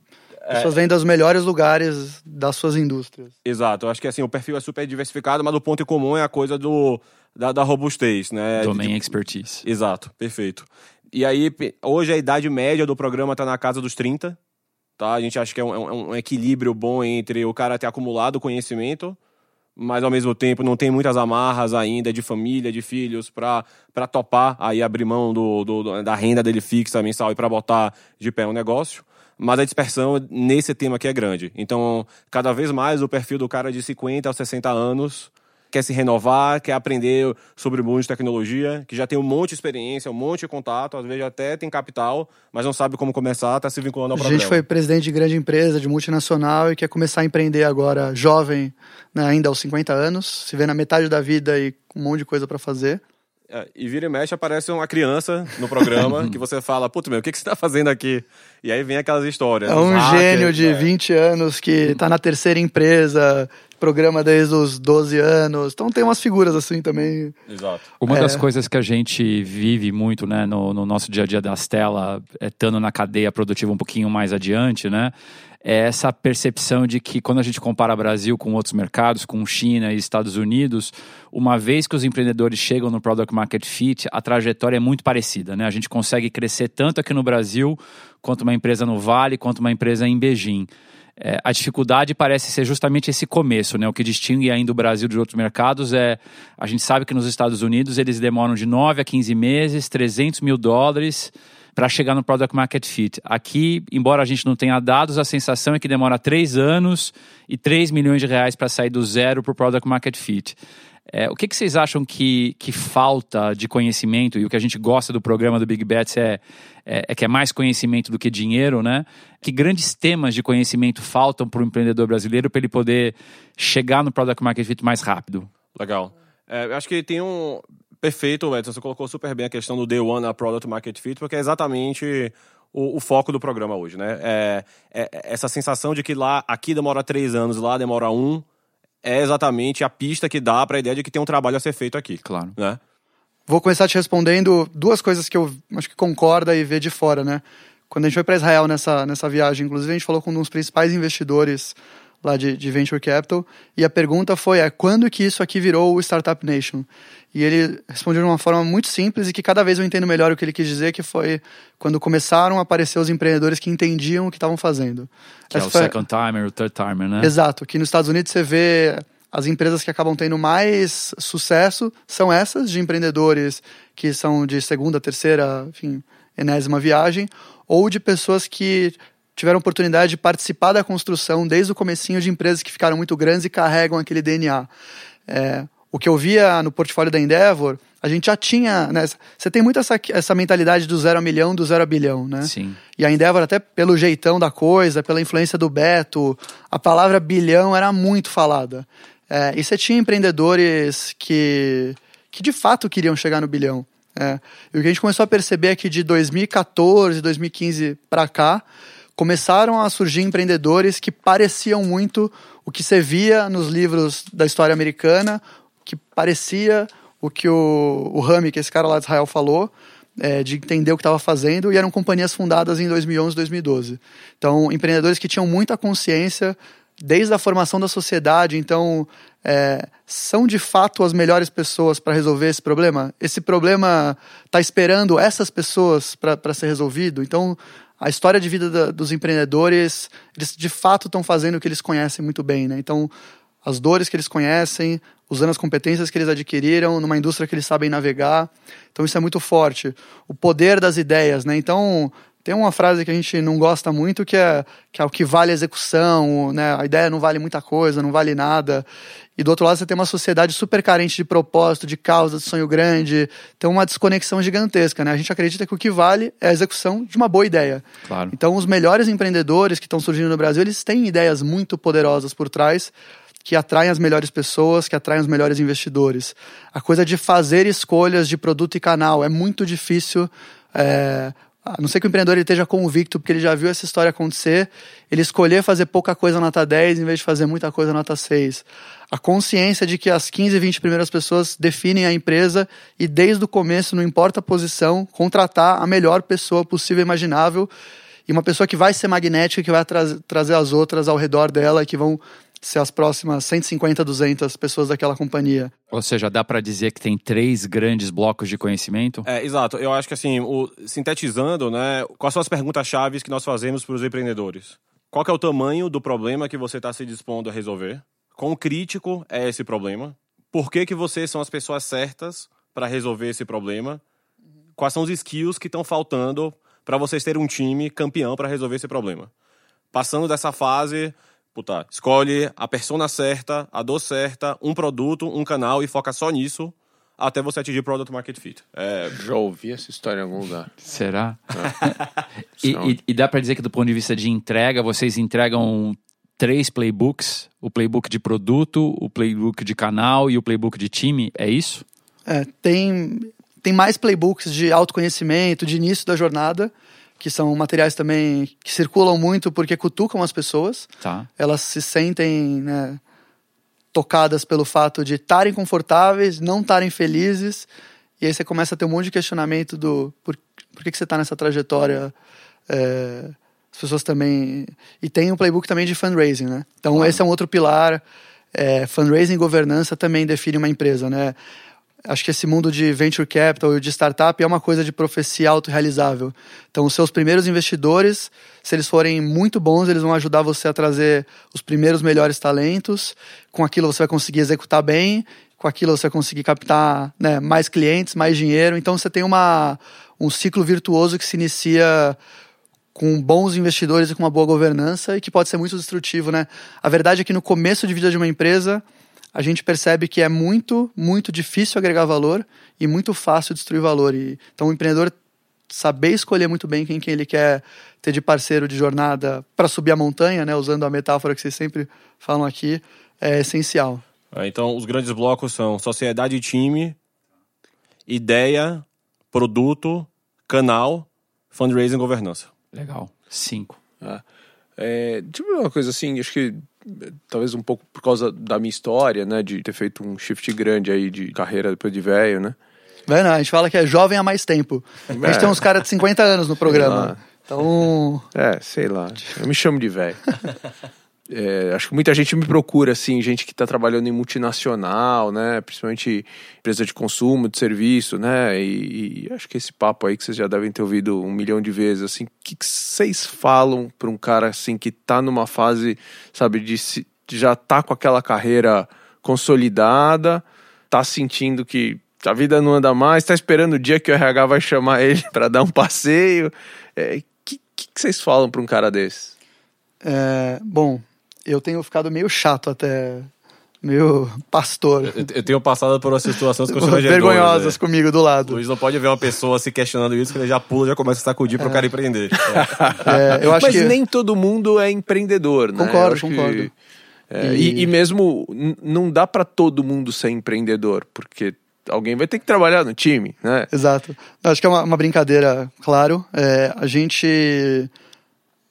[SPEAKER 3] As pessoas vêm dos melhores lugares das suas indústrias.
[SPEAKER 4] Exato, eu acho que assim, o perfil é super diversificado, mas o ponto em comum é a coisa do, da, da robustez, né?
[SPEAKER 2] Domain
[SPEAKER 4] De-
[SPEAKER 2] expertise.
[SPEAKER 4] Exato, perfeito. E aí, hoje a idade média do programa tá na casa dos 30, tá? A gente acha que é um, é um- equilíbrio bom entre o cara ter acumulado conhecimento, mas ao mesmo tempo não tem muitas amarras ainda de família, de filhos, pra topar aí abrir mão do, do- do- da renda dele fixa mensal e pra botar de pé um negócio. Mas a dispersão nesse tema aqui é grande. Então, cada vez mais o perfil do cara de 50 aos 60 anos quer se renovar, quer aprender sobre o mundo de tecnologia, que já tem um monte de experiência, um monte de contato, às vezes até tem capital, mas não sabe como começar, está se vinculando ao
[SPEAKER 3] A
[SPEAKER 4] programa.
[SPEAKER 3] gente foi presidente de grande empresa, de multinacional, e quer começar a empreender agora, jovem, né, ainda aos 50 anos, se vê na metade da vida e com um monte de coisa para fazer.
[SPEAKER 4] É, e vira e mexe aparece uma criança no programa (laughs) que você fala, puta meu, o que, que você está fazendo aqui? E aí vem aquelas histórias.
[SPEAKER 3] É um
[SPEAKER 4] hackers,
[SPEAKER 3] gênio de
[SPEAKER 4] é.
[SPEAKER 3] 20 anos que tá na terceira empresa, programa desde os 12 anos. Então tem umas figuras assim também.
[SPEAKER 4] Exato.
[SPEAKER 2] Uma
[SPEAKER 3] É.
[SPEAKER 2] das coisas que a gente vive muito né, no, no nosso dia a dia da Stella, é, estando na cadeia produtiva um pouquinho mais adiante, né? É essa percepção de que quando a gente compara Brasil com outros mercados, com China e Estados Unidos, uma vez que os empreendedores chegam no Product Market Fit, a trajetória é muito parecida, né? A gente consegue crescer tanto aqui no Brasil, quanto uma empresa no Vale, quanto uma empresa em Beijing. É, a dificuldade parece ser justamente esse começo, né? O que distingue ainda o Brasil de outros mercados é a gente sabe que nos Estados Unidos eles demoram de 9 a 15 meses, 300 mil dólares para chegar no Product Market Fit. Aqui, embora a gente não tenha dados, a sensação é que demora 3 anos e 3 milhões de reais para sair do zero para o Product Market Fit. É, o que, que vocês acham que, que falta de conhecimento e o que a gente gosta do programa do Big Bets é, é, é que é mais conhecimento do que dinheiro, né? Que grandes temas de conhecimento faltam para o empreendedor brasileiro para ele poder chegar no Product Market Fit mais rápido?
[SPEAKER 4] Legal. É, eu acho que tem um. Perfeito, Edson. Você colocou super bem a questão do Day One a Product Market Fit, porque é exatamente o, o foco do programa hoje, né? É, é- é essa sensação de que lá, aqui demora três anos, lá demora um, é exatamente a pista que dá para a ideia de que tem um trabalho a ser feito aqui,
[SPEAKER 2] Claro.
[SPEAKER 4] né?
[SPEAKER 3] Vou começar te respondendo duas coisas que eu acho que concorda e vê de fora, né? Quando a gente foi para Israel nessa, nessa viagem, inclusive, a gente falou com um dos principais investidores lá de, de Venture Capital, e a pergunta foi, é, quando que isso aqui virou o Startup Nation? E ele respondeu de uma forma muito simples e que cada vez eu entendo melhor o que ele quis dizer, que foi quando começaram a aparecer os empreendedores que entendiam o que estavam fazendo.
[SPEAKER 2] Que é
[SPEAKER 3] Essa
[SPEAKER 2] o
[SPEAKER 3] foi-
[SPEAKER 2] second timer, o third timer, né?
[SPEAKER 3] Exato. Aqui nos Estados Unidos você vê as empresas que acabam tendo mais sucesso são essas de empreendedores que são de segunda, terceira, enfim, enésima viagem, ou de pessoas que tiveram oportunidade de participar da construção desde o comecinho de empresas que ficaram muito grandes e carregam aquele DNA. É, o que eu via no portfólio da Endeavor, a gente já tinha, né, você tem muito essa, essa mentalidade do zero a milhão, do zero a bilhão, né?
[SPEAKER 2] Sim.
[SPEAKER 3] E a Endeavor, até pelo jeitão da coisa, pela influência do Beto, a palavra bilhão era muito falada. É, e você tinha empreendedores que, que de fato queriam chegar no bilhão. É. E o que a gente começou a perceber é que de 2014, 2015 para cá, começaram a surgir empreendedores que pareciam muito o que você via nos livros da história americana, que parecia o que o, o Rami, que esse cara lá de Israel, falou, é, de entender o que estava fazendo, e eram companhias fundadas em 2011, 2012. Então, empreendedores que tinham muita consciência desde a formação da sociedade, então é, são de fato as melhores pessoas para resolver esse problema? Esse problema está esperando essas pessoas para ser resolvido? Então, a história de vida da, dos empreendedores, eles de fato estão fazendo o que eles conhecem muito bem, né? Então, as dores que eles conhecem, usando as competências que eles adquiriram numa indústria que eles sabem navegar. Então, isso é muito forte. O poder das ideias, né? Então, tem uma frase que a gente não gosta muito que é, que é o que vale a execução, né? A ideia não vale muita coisa, não vale nada. E do outro lado você tem uma sociedade super carente de propósito, de causa, de sonho grande. Tem uma desconexão gigantesca, né? A gente acredita que o que vale é a execução de uma boa ideia.
[SPEAKER 2] Claro.
[SPEAKER 3] Então os melhores empreendedores que estão surgindo no Brasil, eles têm ideias muito poderosas por trás que atraem as melhores pessoas, que atraem os melhores investidores. A coisa de fazer escolhas de produto e canal é muito difícil. É, a não ser que o empreendedor ele esteja convicto, porque ele já viu essa história acontecer, ele escolher fazer pouca coisa nota 10 em vez de fazer muita coisa nota 6. A consciência de que as 15, 20 primeiras pessoas definem a empresa e desde o começo, não importa a posição, contratar a melhor pessoa possível e imaginável. e uma pessoa que vai ser magnética, que vai tra trazer as outras ao redor dela, que vão ser as próximas 150, 200 pessoas daquela companhia.
[SPEAKER 2] Ou seja, dá para dizer que tem três grandes blocos de conhecimento?
[SPEAKER 4] É, exato. Eu acho que assim, o, sintetizando, né, quais são as perguntas chaves que nós fazemos para os empreendedores? Qual é o tamanho do problema que você está se dispondo a resolver? Quão crítico é esse problema? Por que, que vocês são as pessoas certas para resolver esse problema? Quais são os skills que estão faltando para vocês terem um time campeão para resolver esse problema? Passando dessa fase, puta, escolhe a persona certa, a dor certa, um produto, um canal e foca só nisso até você atingir product market fit. É...
[SPEAKER 1] Já ouvi essa história em algum lugar.
[SPEAKER 2] Será? (laughs) e, e, e, dá para dizer que do ponto de vista de entrega, vocês entregam três playbooks: o playbook de produto, o playbook de canal e o playbook de time. É isso?
[SPEAKER 3] É, tem, tem mais playbooks de autoconhecimento, de início da jornada que são materiais também que circulam muito porque cutucam as pessoas.
[SPEAKER 2] Tá.
[SPEAKER 3] Elas se sentem né, tocadas pelo fato de estarem confortáveis, não estarem felizes. E aí você começa a ter um monte de questionamento do por, por que, que você está nessa trajetória. É, as pessoas também. E tem um playbook também de fundraising, né? Então claro. esse é um outro pilar. É, fundraising e governança também define uma empresa, né? Acho que esse mundo de venture capital e de startup é uma coisa de profecia autorrealizável. Então, os seus primeiros investidores, se eles forem muito bons, eles vão ajudar você a trazer os primeiros melhores talentos. Com aquilo você vai conseguir executar bem, com aquilo você vai conseguir captar né, mais clientes, mais dinheiro. Então, você tem uma, um ciclo virtuoso que se inicia com bons investidores e com uma boa governança e que pode ser muito destrutivo, né? A verdade é que no começo de vida de uma empresa, a gente percebe que é muito, muito difícil agregar valor e muito fácil destruir valor. E, então, o empreendedor saber escolher muito bem quem, quem ele quer ter de parceiro de jornada para subir a montanha, né, usando a metáfora que vocês sempre falam aqui, é essencial.
[SPEAKER 4] É, então, os grandes blocos são sociedade e time, ideia, produto, canal, fundraising e governança.
[SPEAKER 2] Legal. Cinco.
[SPEAKER 1] Ah. É, tipo uma coisa assim, acho que talvez um pouco por causa da minha história, né, de ter feito um shift grande aí de carreira depois de velho, né?
[SPEAKER 3] Velho não, a gente fala que é jovem há mais tempo. A gente é. tem uns caras de 50 anos no (laughs) programa. Então.
[SPEAKER 1] É, sei lá. Eu me chamo de velho. (laughs) É, acho que muita gente me procura, assim, gente que está trabalhando em multinacional, né? Principalmente empresa de consumo, de serviço, né? E, e acho que esse papo aí que vocês já devem ter ouvido um milhão de vezes, assim, o que, vocês falam para um cara assim que está numa fase, sabe, de, se, já tá com aquela carreira consolidada, tá sentindo que a vida não anda mais, tá esperando o dia que o RH vai chamar (laughs) ele para dar um passeio. O é, que, que, que vocês falam para um cara desse?
[SPEAKER 3] É, bom, eu tenho ficado meio chato até. Meio pastor.
[SPEAKER 4] Eu, eu tenho passado por umas situações (laughs)
[SPEAKER 3] vergonhosas né? comigo do lado.
[SPEAKER 4] Luiz não pode ver uma pessoa se questionando isso, que ele já pula, já começa a sacudir é. para o cara empreender. (laughs)
[SPEAKER 1] É, eu acho Mas que... nem todo mundo é empreendedor, né?
[SPEAKER 3] Concordo, concordo. Que,
[SPEAKER 1] é, e... E, e mesmo não dá para todo mundo ser empreendedor, porque alguém vai ter que trabalhar no time, né?
[SPEAKER 3] Exato. Acho que é uma, uma brincadeira, claro. É, a gente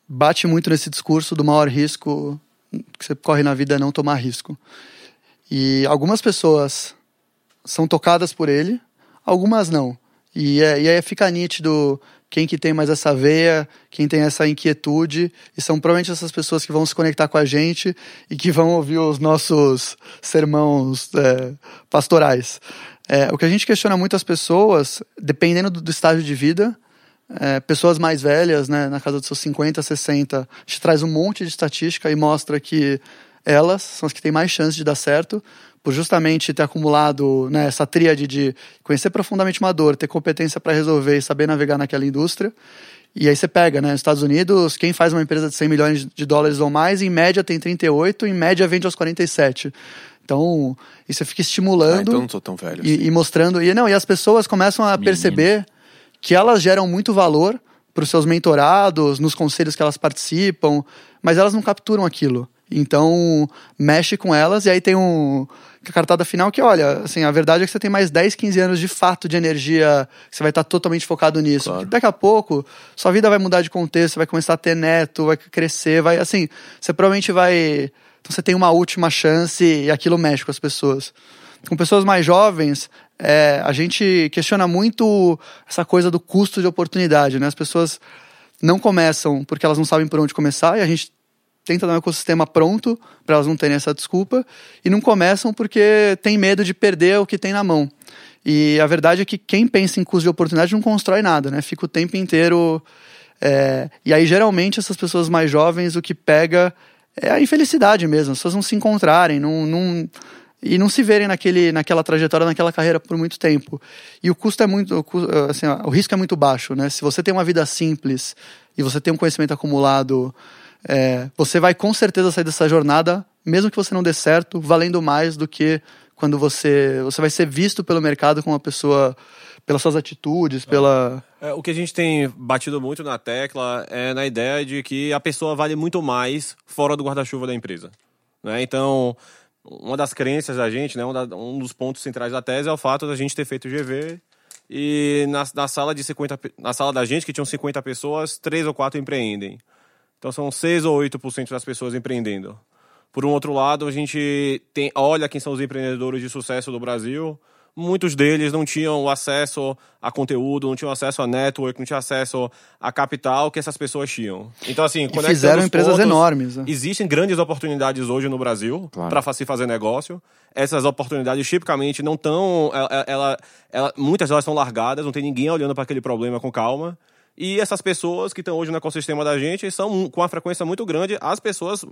[SPEAKER 3] bate muito nesse discurso do maior risco que você corre na vida é não tomar risco. E algumas pessoas são tocadas por ele, algumas não. E, é, e aí fica nítido quem que tem mais essa veia, quem tem essa inquietude, e são provavelmente essas pessoas que vão se conectar com a gente e que vão ouvir os nossos sermãos é, pastorais. É, o que a gente questiona muito as pessoas, dependendo do, do estágio de vida, é, pessoas mais velhas, né, na casa dos seus 50, 60, a gente traz um monte de estatística e mostra que elas são as que têm mais chance de dar certo, por justamente ter acumulado né, essa tríade de conhecer profundamente uma dor, ter competência para resolver e saber navegar naquela indústria. E aí você pega, né, nos Estados Unidos, quem faz uma empresa de 100 milhões de dólares ou mais, em média tem 38, em média vende aos 47. Então, isso fica estimulando. Ah, então
[SPEAKER 1] não sou tão velho.
[SPEAKER 3] E, assim. e, mostrando. E não, e as pessoas começam a Menino. perceber que elas geram muito valor para os seus mentorados, nos conselhos que elas participam, mas elas não capturam aquilo. Então, mexe com elas e aí tem um a cartada final que, olha, assim, a verdade é que você tem mais 10, 15 anos de fato de energia, você vai estar totalmente focado nisso. Claro. Daqui a pouco, sua vida vai mudar de contexto, você vai começar a ter neto, vai crescer, vai, assim, você provavelmente vai... Então você tem uma última chance e aquilo mexe com as pessoas. Com pessoas mais jovens, é, a gente questiona muito essa coisa do custo de oportunidade, né? As pessoas não começam porque elas não sabem por onde começar e a gente tenta dar um ecossistema pronto para elas não terem essa desculpa e não começam porque tem medo de perder o que tem na mão. E a verdade é que quem pensa em custo de oportunidade não constrói nada, né? Fica o tempo inteiro. É... E aí, geralmente, essas pessoas mais jovens, o que pega é a infelicidade mesmo. As pessoas não se encontrarem, não, não... e não se verem naquele, naquela trajetória, naquela carreira por muito tempo. E o custo é muito. Assim, o risco é muito baixo, né? Se você tem uma vida simples e você tem um conhecimento acumulado é, você vai com certeza sair dessa jornada, mesmo que você não dê certo, valendo mais do que quando você você vai ser visto pelo mercado como uma pessoa pelas suas atitudes, pela
[SPEAKER 4] é, o que a gente tem batido muito na tecla é na ideia de que a pessoa vale muito mais fora do guarda-chuva da empresa, né? Então uma das crenças da gente, né, um, da, um, dos pontos centrais da tese é o fato da gente ter feito o GV e na, na sala de 50 na sala da gente que tinham 50 pessoas, três ou quatro empreendem. Então são 6 ou 8% das pessoas empreendendo. Por um outro lado, a gente tem, olha quem são os empreendedores de sucesso do Brasil. Muitos deles não tinham acesso a conteúdo, não tinham acesso a network, não tinham acesso a capital que essas pessoas tinham. Então, assim,
[SPEAKER 3] quando fizeram empresas pontos, enormes. Né?
[SPEAKER 4] Existem grandes oportunidades hoje no Brasil claro. para se fazer negócio. Essas oportunidades tipicamente não estão. Ela, ela, ela, muitas delas são largadas, não tem ninguém olhando para aquele problema com calma. E essas pessoas que estão hoje no ecossistema da gente são, com uma frequência muito grande, as pessoas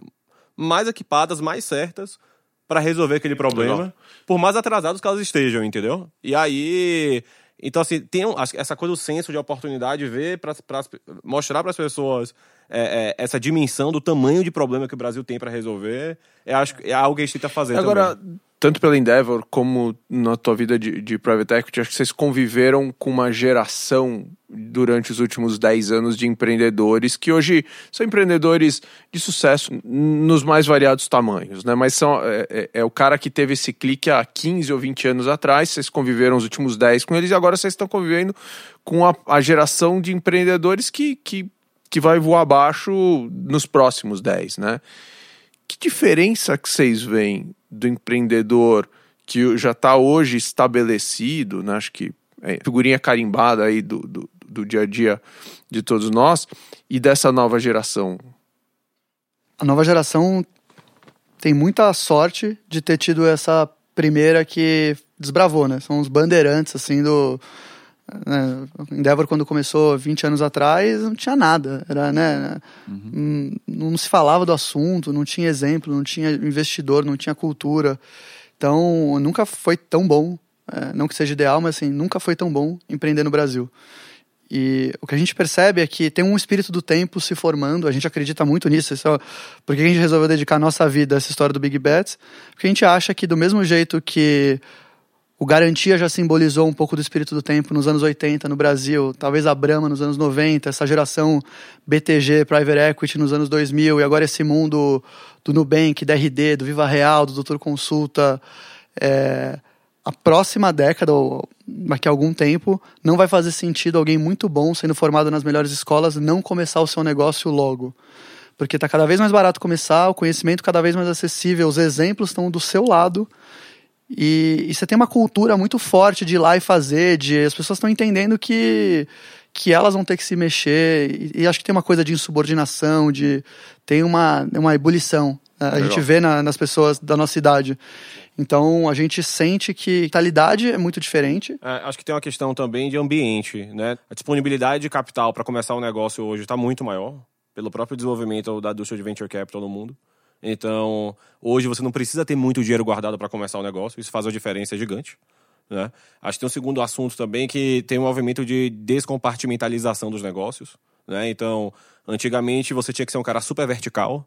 [SPEAKER 4] mais equipadas, mais certas para resolver aquele problema, Legal. por mais atrasados que elas estejam, entendeu? E aí. Então, assim, tem essa coisa do senso de oportunidade, ver, pra, pra mostrar para as pessoas é, é, essa dimensão do tamanho de problema que o Brasil tem para resolver, é, acho, é algo que a gente está fazendo.
[SPEAKER 1] Agora,
[SPEAKER 4] também
[SPEAKER 1] tanto pela Endeavor como na tua vida de, de private equity, acho que vocês conviveram com uma geração durante os últimos 10 anos de empreendedores que hoje são empreendedores de sucesso nos mais variados tamanhos, né? Mas são, é, é, é o cara que teve esse clique há 15 ou 20 anos atrás, vocês conviveram os últimos 10 com eles e agora vocês estão convivendo com a, a geração de empreendedores que, que, que vai voar abaixo nos próximos 10, né? Que diferença que vocês veem do empreendedor que já está hoje estabelecido, né? acho que é figurinha carimbada aí do, do, do dia a dia de todos nós, e dessa nova geração?
[SPEAKER 3] A nova geração tem muita sorte de ter tido essa primeira que desbravou, né? São os bandeirantes, assim, do... Né? Endeavor, quando começou 20 anos atrás, não tinha nada. Era, né? Uhum. Não, não se falava do assunto, não tinha exemplo, não tinha investidor, não tinha cultura. Então, nunca foi tão bom, é, não que seja ideal, mas assim, nunca foi tão bom empreender no Brasil. E o que a gente percebe é que tem um espírito do tempo se formando, a gente acredita muito nisso. Isso é, porque a gente resolveu dedicar a nossa vida a essa história do Big Bets? Porque a gente acha que, do mesmo jeito que o Garantia já simbolizou um pouco do espírito do tempo nos anos 80 no Brasil, talvez a Brahma nos anos 90, essa geração BTG, Private Equity nos anos 2000, e agora esse mundo do Nubank, da RD, do Viva Real, do Doutor Consulta. É, a próxima década, ou daqui a algum tempo, não vai fazer sentido alguém muito bom sendo formado nas melhores escolas não começar o seu negócio logo. Porque está cada vez mais barato começar, o conhecimento cada vez mais acessível, os exemplos estão do seu lado e, e, você tem uma cultura muito forte de ir lá e fazer, de as pessoas estão entendendo que, que elas vão ter que se mexer. E, e, acho que tem uma coisa de insubordinação, de tem uma, uma ebulição. Né? A gente vê na, nas pessoas da nossa idade. Então a gente sente que a mentalidade é muito diferente.
[SPEAKER 4] É, acho que tem uma questão também de ambiente, né? A disponibilidade de capital para começar um negócio hoje está muito maior pelo próprio desenvolvimento da indústria de venture capital no mundo. Então, hoje você não precisa ter muito dinheiro guardado para começar o negócio, isso faz uma diferença gigante. Né? Acho que tem um segundo assunto também que tem um movimento de descompartimentalização dos negócios. Né? Então, antigamente você tinha que ser um cara super vertical.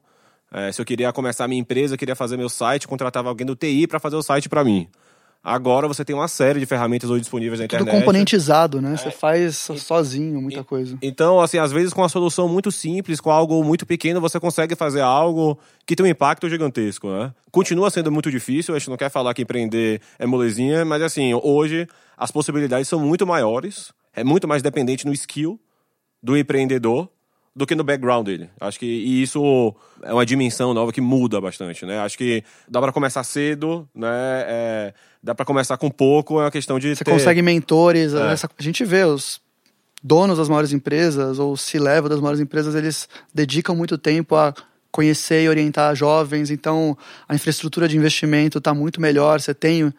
[SPEAKER 4] É, se eu queria começar minha empresa, eu queria fazer meu site, contratava alguém do TI para fazer o site para mim. Agora você tem uma série de ferramentas hoje disponíveis na internet.
[SPEAKER 3] Tudo componentizado, né? É. Você faz sozinho muita coisa.
[SPEAKER 4] Então, assim, às vezes com uma solução muito simples, com algo muito pequeno, você consegue fazer algo que tem um impacto gigantesco, né? Continua sendo muito difícil, a gente não quer falar que empreender é molezinha, mas assim, hoje as possibilidades são muito maiores, é muito mais dependente no skill do empreendedor do que no background dele. Acho que isso é uma dimensão nova que muda bastante, né? Acho que dá para começar cedo, né? É, dá para começar com pouco, é uma questão de
[SPEAKER 3] Você
[SPEAKER 4] ter...
[SPEAKER 3] consegue mentores, é. essa, a gente vê os donos das maiores empresas ou se leva das maiores empresas, eles dedicam muito tempo a conhecer e orientar jovens. Então, a infraestrutura de investimento está muito melhor. Você tem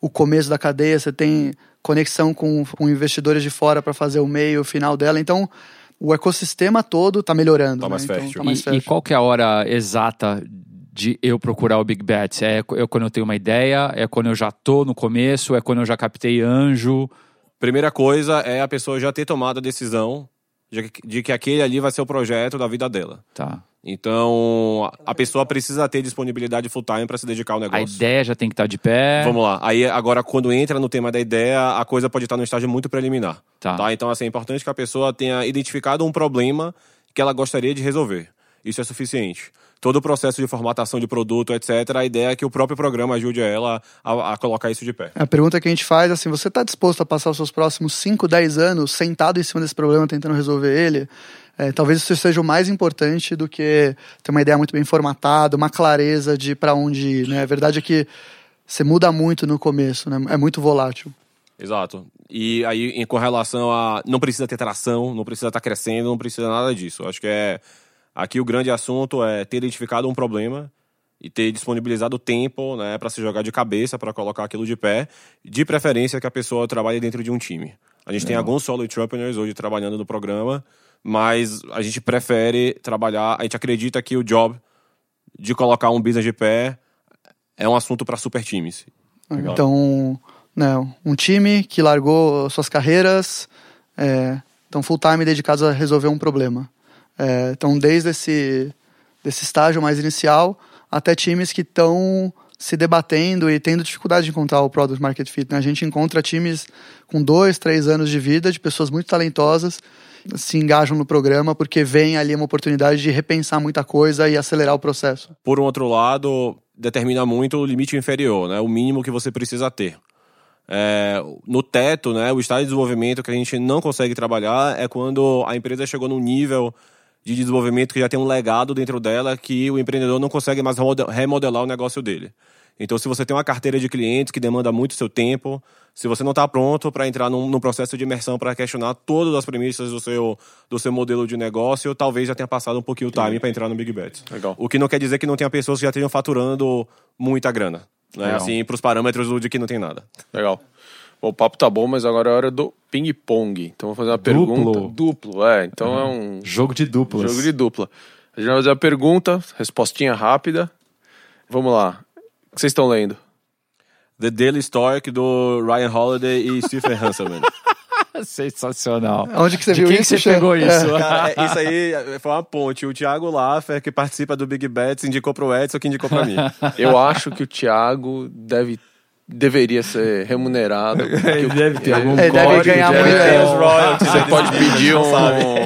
[SPEAKER 3] o começo da cadeia, você tem conexão com, com investidores de fora para fazer o meio, o final dela. Então, o ecossistema todo está melhorando.
[SPEAKER 4] Tá mais
[SPEAKER 3] né?
[SPEAKER 4] fértil.
[SPEAKER 3] Então, tá mais
[SPEAKER 2] E,
[SPEAKER 3] fértil.
[SPEAKER 2] e qual que é a hora exata de eu procurar o Big Bets? É, é quando eu tenho uma ideia? É quando eu já tô no começo? É quando eu já captei anjo?
[SPEAKER 4] Primeira coisa é a pessoa já ter tomado a decisão de que, de que aquele ali vai ser o projeto da vida dela.
[SPEAKER 2] Tá.
[SPEAKER 4] Então, a pessoa precisa ter disponibilidade full time para se dedicar ao
[SPEAKER 2] A
[SPEAKER 4] negócio.
[SPEAKER 2] ideia já tem que estar de pé.
[SPEAKER 4] Vamos lá. Aí, agora, quando entra no tema da ideia, a coisa pode estar num estágio muito preliminar.
[SPEAKER 2] Tá.
[SPEAKER 4] Então, assim, é importante que a pessoa tenha identificado um problema que ela gostaria de resolver. Isso é suficiente. Todo o processo de formatação de produto, etc., a ideia é que o próprio programa ajude ela a, a colocar isso de pé.
[SPEAKER 3] A pergunta que a gente faz é assim: você está disposto a passar os seus próximos 5, 10 anos sentado em cima desse problema, tentando resolver ele? É, talvez isso seja o mais importante do que ter uma ideia muito bem formatada, uma clareza de para onde ir. Né? A verdade é que você muda muito no começo, né? é muito volátil.
[SPEAKER 4] Exato. E aí, em, com relação a. Não precisa ter tração, não precisa estar crescendo, não precisa nada disso. Acho que é. Aqui o grande assunto é ter identificado um problema e ter disponibilizado tempo né, para se jogar de cabeça, para colocar aquilo de pé. De preferência que a pessoa trabalhe dentro de um time. A gente tem alguns solo entrepreneurs hoje trabalhando no programa, mas a gente prefere trabalhar. A gente acredita que o job de colocar um business de pé é um assunto para super times. Legal.
[SPEAKER 3] Então, né, um time que largou suas carreiras, é, estão full time dedicados a resolver um problema. É, então, desde esse desse estágio mais inicial até times que estão se debatendo e tendo dificuldade de encontrar o product market fit. Né? A gente encontra times com dois, três anos de vida, de pessoas muito talentosas, se engajam no programa porque vem ali uma oportunidade de repensar muita coisa e acelerar o processo.
[SPEAKER 4] Por um outro lado, determina muito o limite inferior, né? o mínimo que você precisa ter. É, no teto, né, o estado de desenvolvimento que a gente não consegue trabalhar é quando a empresa chegou num nível de desenvolvimento que já tem um legado dentro dela que o empreendedor não consegue mais remodelar o negócio dele. Então, se você tem uma carteira de clientes que demanda muito seu tempo, se você não está pronto para entrar num, num, processo de imersão para questionar todas as premissas do seu, do seu modelo de negócio, talvez já tenha passado um pouquinho o time para entrar no Big Bet.
[SPEAKER 1] Legal.
[SPEAKER 4] O que não quer dizer que não tenha pessoas que já estejam faturando muita grana. Né? Assim, para os parâmetros de que não tem nada.
[SPEAKER 1] Legal. O papo tá bom, mas agora é hora do ping-pong. Então vou fazer uma
[SPEAKER 2] Duplo.
[SPEAKER 1] pergunta. Duplo, é. Então é um (laughs)
[SPEAKER 2] Jogo de duplas.
[SPEAKER 1] jogo de dupla. A gente vai fazer a pergunta, respostinha rápida. Vamos lá. O que vocês estão lendo?
[SPEAKER 4] The Daily Stoic do Ryan Holiday e Stephen (laughs) Hanselman.
[SPEAKER 2] Sensacional.
[SPEAKER 3] Onde que você
[SPEAKER 2] De
[SPEAKER 3] viu
[SPEAKER 2] quem
[SPEAKER 3] isso?
[SPEAKER 2] você
[SPEAKER 3] Xan?
[SPEAKER 2] pegou
[SPEAKER 3] É.
[SPEAKER 2] isso?
[SPEAKER 4] Cara, é- isso aí foi uma ponte. O Thiago Laffer, que participa do Big Bets, indicou pro Edson, que indicou pra mim.
[SPEAKER 1] Eu acho que o Thiago deve deveria ser remunerado. (laughs)
[SPEAKER 2] Ele deve ter algum
[SPEAKER 3] É, deve ganhar
[SPEAKER 2] deve
[SPEAKER 3] muito,
[SPEAKER 2] ter
[SPEAKER 3] é.
[SPEAKER 4] Os royalties,
[SPEAKER 1] Você
[SPEAKER 4] eles-
[SPEAKER 1] pode pedir um.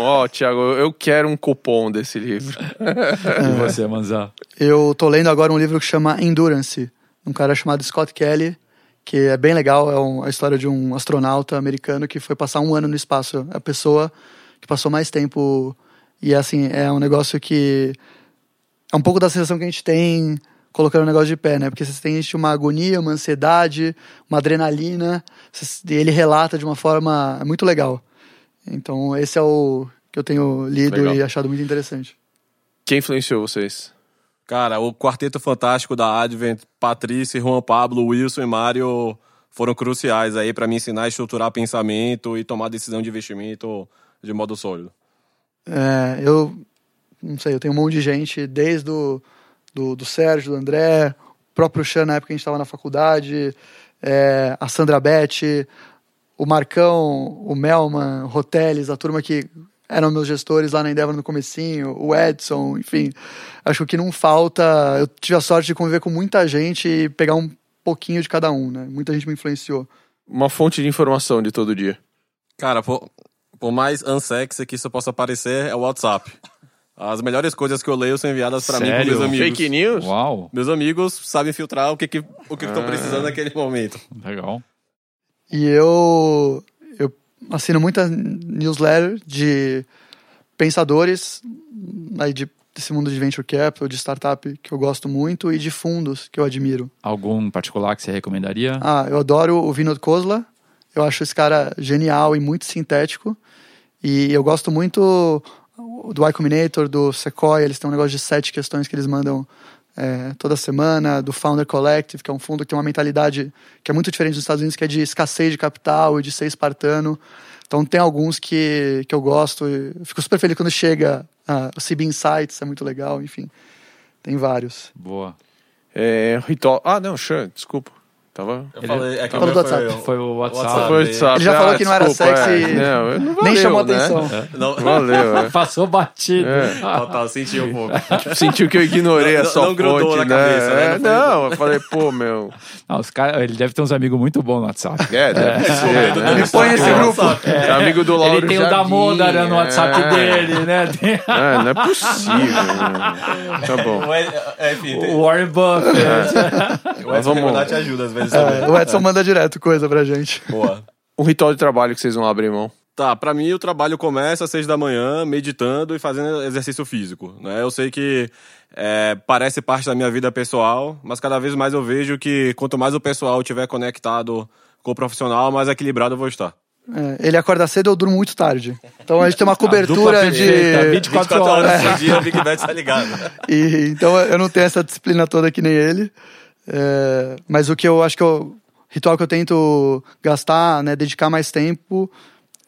[SPEAKER 1] Ó, Thiago, eu quero um cupom desse livro. (laughs)
[SPEAKER 2] E você, Manzá?
[SPEAKER 3] Eu tô lendo agora um livro que chama Endurance, um cara chamado Scott Kelly, que é bem legal, é um- a história de um astronauta americano que foi passar um ano no espaço. É a pessoa que passou mais tempo e assim, é um negócio que é um pouco da sensação que a gente tem colocando o negócio de pé, né? Porque você tem uma agonia, uma ansiedade, uma adrenalina, e ele relata de uma forma muito legal. Então, esse é o que eu tenho lido
[SPEAKER 1] Legal.
[SPEAKER 3] e achado muito interessante.
[SPEAKER 1] Quem influenciou vocês?
[SPEAKER 4] Cara, o quarteto fantástico da Advent, Patrícia, Juan Pablo, Wilson e Mário foram cruciais aí pra me ensinar a estruturar pensamento e tomar decisão de investimento de modo sólido.
[SPEAKER 3] É, eu não sei, eu tenho um monte de gente, desde o do, do Sérgio, do André, o próprio Xan na época que a gente estava na faculdade, é, a Sandra Beth, o Marcão, o Melman, o Roteles, a turma que eram meus gestores lá na Endeavor no comecinho, o Edson, enfim. Acho que o que não falta, eu tive a sorte de conviver com muita gente e pegar um pouquinho de cada um, né? Muita gente me influenciou.
[SPEAKER 1] Uma fonte de informação de todo dia.
[SPEAKER 4] Cara, por, por mais unsexy que isso possa parecer, é o WhatsApp. As melhores coisas que eu leio são enviadas pra mim por meus amigos.
[SPEAKER 1] Fake news?
[SPEAKER 2] Uau,
[SPEAKER 4] Meus amigos sabem filtrar o que que, o que estão precisando naquele momento.
[SPEAKER 2] legal.
[SPEAKER 3] E eu, eu assino muita newsletter de pensadores aí de, desse mundo de venture capital, de startup que eu gosto muito e de fundos que eu admiro.
[SPEAKER 2] Algum em particular que você recomendaria?
[SPEAKER 3] Ah, eu adoro o Vinod Khosla. Eu acho esse cara genial e muito sintético. E eu gosto muito do Y Combinator, do Sequoia, eles têm um negócio de sete questões que eles mandam é, toda semana, do Founder Collective, que é um fundo que tem uma mentalidade que é muito diferente dos Estados Unidos, que é de escassez de capital e de ser espartano. Então tem alguns que, que eu gosto. Eu fico super feliz quando chega uh, o CB Insights, é muito legal, enfim. Tem vários.
[SPEAKER 2] Boa.
[SPEAKER 1] É, ritual. Ah, não, Sean, desculpa. Tava...
[SPEAKER 4] Eu falei, é que
[SPEAKER 3] Falou do
[SPEAKER 4] foi,
[SPEAKER 3] WhatsApp.
[SPEAKER 2] Foi o WhatsApp.
[SPEAKER 1] Foi o WhatsApp.
[SPEAKER 3] Ele já falou que não era
[SPEAKER 1] desculpa,
[SPEAKER 3] sexy,
[SPEAKER 1] é. Não, não
[SPEAKER 3] Nem
[SPEAKER 1] valeu,
[SPEAKER 3] chamou
[SPEAKER 1] né?
[SPEAKER 3] atenção.
[SPEAKER 4] Não,
[SPEAKER 1] Valeu, é.
[SPEAKER 2] Passou batido.
[SPEAKER 1] É.
[SPEAKER 4] Total, senti um pouco.
[SPEAKER 1] Sentiu que eu ignorei
[SPEAKER 4] Não-
[SPEAKER 1] a sua
[SPEAKER 4] não grudou
[SPEAKER 1] fonte,
[SPEAKER 4] na
[SPEAKER 1] né?
[SPEAKER 4] cabeça, né?
[SPEAKER 1] É,
[SPEAKER 4] Não
[SPEAKER 1] não, eu falei, pô, meu.
[SPEAKER 2] Não, os cara, ele deve ter uns amigos muito bons no WhatsApp.
[SPEAKER 1] É, deve ser, né?
[SPEAKER 3] Me põe nesse grupo.
[SPEAKER 1] É amigo do Lauro
[SPEAKER 2] ele tem o
[SPEAKER 1] Jardim,
[SPEAKER 2] Damodara no WhatsApp
[SPEAKER 1] é.
[SPEAKER 2] dele, né? Tem
[SPEAKER 1] É, não é possível. né? Tá bom.
[SPEAKER 4] É, enfim,
[SPEAKER 2] o Warren Buffett.
[SPEAKER 4] o Edson
[SPEAKER 1] vamos-
[SPEAKER 4] Leonardo te ajuda às vezes
[SPEAKER 3] É,
[SPEAKER 4] também.
[SPEAKER 3] o Edson manda direto coisa pra gente.
[SPEAKER 4] Boa.
[SPEAKER 1] Um ritual de trabalho que vocês vão abrir mão.
[SPEAKER 4] Tá, pra mim o trabalho começa às seis da manhã, meditando e fazendo exercício físico. Né? Eu sei que é, parece parte da minha vida pessoal, mas cada vez mais eu vejo que quanto mais o pessoal estiver conectado com o profissional, mais equilibrado eu vou estar.
[SPEAKER 3] É, ele acorda cedo, eu durmo muito tarde. Então a gente tem uma
[SPEAKER 2] dupla
[SPEAKER 3] cobertura
[SPEAKER 2] perfeita,
[SPEAKER 3] de.
[SPEAKER 2] 24 horas.
[SPEAKER 4] por dia, o Big Bet tá ligado. (laughs)
[SPEAKER 3] E, então eu não tenho essa disciplina toda que nem ele. É, mas o que eu acho que eu. Ritual que eu tento gastar, né, dedicar mais tempo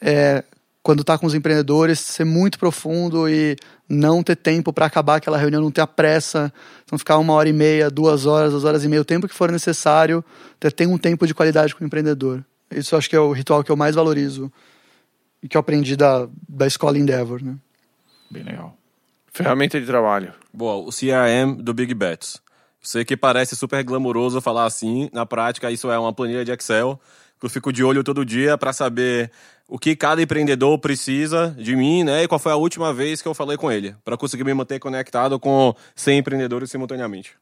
[SPEAKER 3] é quando tá com os empreendedores, ser muito profundo e não ter tempo para acabar aquela reunião, não ter a pressa, então ficar uma hora e meia, duas horas, duas horas e meia, o tempo que for necessário, ter, ter um tempo de qualidade com o empreendedor. Isso eu acho que é o ritual que eu mais valorizo e que eu aprendi da, da escola Endeavor, né?
[SPEAKER 2] Bem legal.
[SPEAKER 1] Ferramenta de trabalho.
[SPEAKER 4] Boa, o CRM do Big Bets. Sei que parece super glamuroso falar assim, na prática isso é uma planilha de Excel que eu fico de olho todo dia para saber o que cada empreendedor precisa de mim, né? E qual foi a última vez que eu falei com ele, para conseguir me manter conectado com 100 empreendedores simultaneamente.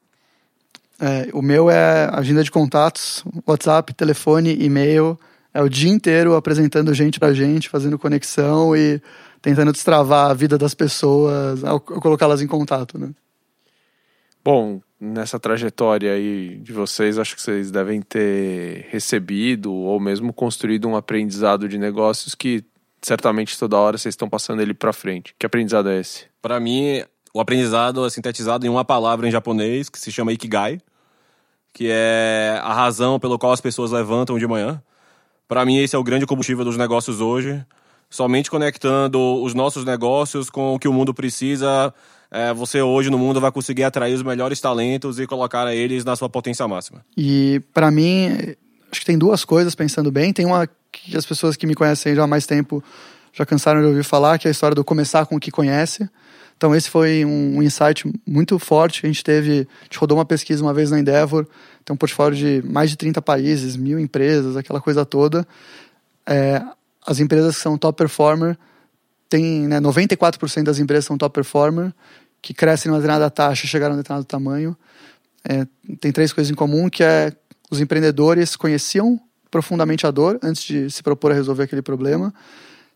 [SPEAKER 3] É, o meu é agenda de contatos, WhatsApp, telefone, e-mail. É o dia inteiro apresentando gente pra gente, fazendo conexão e tentando destravar a vida das pessoas ao colocá-las em contato, né?
[SPEAKER 1] Bom, nessa trajetória aí de vocês, acho que vocês devem ter recebido ou mesmo construído um aprendizado de negócios que certamente toda hora vocês estão passando ele para frente. Que aprendizado é esse?
[SPEAKER 4] Para mim, o aprendizado é sintetizado em uma palavra em japonês que se chama Ikigai, que é a razão pelo qual as pessoas levantam de manhã. Para mim, esse é o grande combustível dos negócios hoje. Somente conectando os nossos negócios com o que o mundo precisa, é, você hoje no mundo vai conseguir atrair os melhores talentos e colocar eles na sua potência máxima.
[SPEAKER 3] E pra mim, acho que tem duas coisas pensando bem. Tem uma que as pessoas que me conhecem já há mais tempo já cansaram de ouvir falar, que é a história do começar com o que conhece. Então esse foi um, insight muito forte a gente teve. A gente rodou uma pesquisa uma vez na Endeavor, tem um portfólio de mais de 30 países, mil empresas, aquela coisa toda. É, as empresas que são top performer, tem né, 94% das empresas são top performer, que crescem numa determinada taxa e chegaram a um determinado tamanho. É, tem três coisas em comum, que é os empreendedores conheciam profundamente a dor antes de se propor a resolver aquele problema,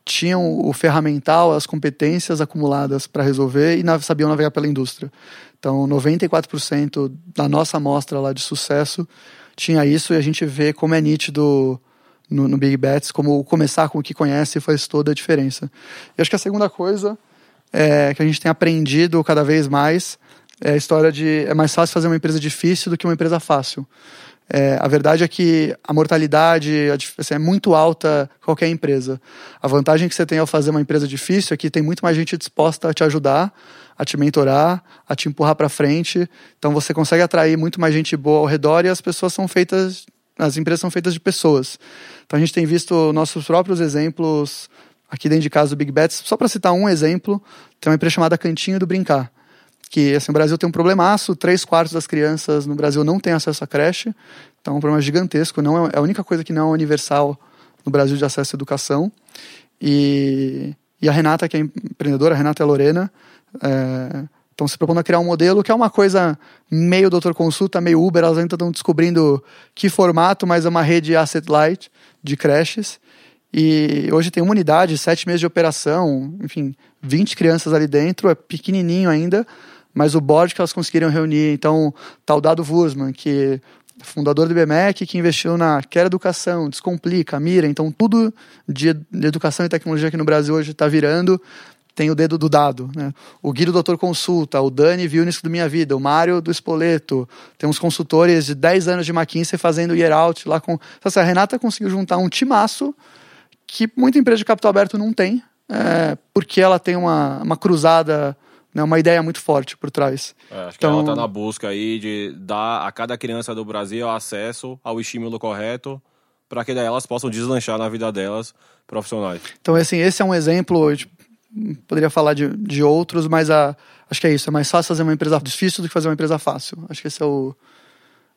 [SPEAKER 3] tinham o ferramental, as competências acumuladas para resolver e sabiam navegar pela indústria. Então, 94% da nossa amostra lá de sucesso tinha isso e a gente vê como é nítido no, no Big Bets, como começar com o que conhece faz toda a diferença. E acho que a segunda coisa é, que a gente tem aprendido cada vez mais é a história de é mais fácil fazer uma empresa difícil do que uma empresa fácil. É, a verdade é que a mortalidade assim, é muito alta qualquer empresa. A vantagem que você tem ao fazer uma empresa difícil é que tem muito mais gente disposta a te ajudar, a te mentorar, a te empurrar para frente. Então você consegue atrair muito mais gente boa ao redor e as pessoas são feitas, as empresas são feitas de pessoas. Então a gente tem visto nossos próprios exemplos aqui dentro de casa do Big Bets. Só para citar um exemplo, tem uma empresa chamada Cantinho do Brincar que assim, o Brasil tem um problemaço, três quartos das crianças no Brasil não têm acesso à creche, então é um problema gigantesco, não é, é a única coisa que não é universal no Brasil de acesso à educação. E, e a Renata, que é empreendedora, a Renata e a Lorena, é, estão se propondo a criar um modelo que é uma coisa meio doutor consulta, meio Uber, elas ainda estão descobrindo que formato, mas é uma rede asset light de creches. E hoje tem uma unidade, sete meses de operação, enfim, 20 crianças ali dentro, é pequenininho ainda, mas o board que elas conseguiram reunir, então, tá o Dado Wurzman, que fundador do IBMEC, que investiu na Quer Educação, Descomplica, Mira. Então, tudo de educação e tecnologia aqui no Brasil hoje está virando. Tem o dedo do dado, né? O Guido Doutor Consulta, o Dani Vilnis do Minha Vida, o Mário do Espoleto. Tem uns consultores de 10 anos de McKinsey fazendo year out lá com... Então, assim, a Renata conseguiu juntar um timaço que muita empresa de capital aberto não tem, é, porque ela tem uma, uma cruzada né, uma ideia muito forte por trás.
[SPEAKER 4] É, acho então, que ela está na busca aí de dar a cada criança do Brasil acesso ao estímulo correto para que daí elas possam deslanchar na vida delas profissionais.
[SPEAKER 3] Então, assim, esse é um exemplo, poderia falar de, de outros, mas a, acho que é isso, é mais fácil fazer uma empresa difícil do que fazer uma empresa fácil. Acho que esse é o,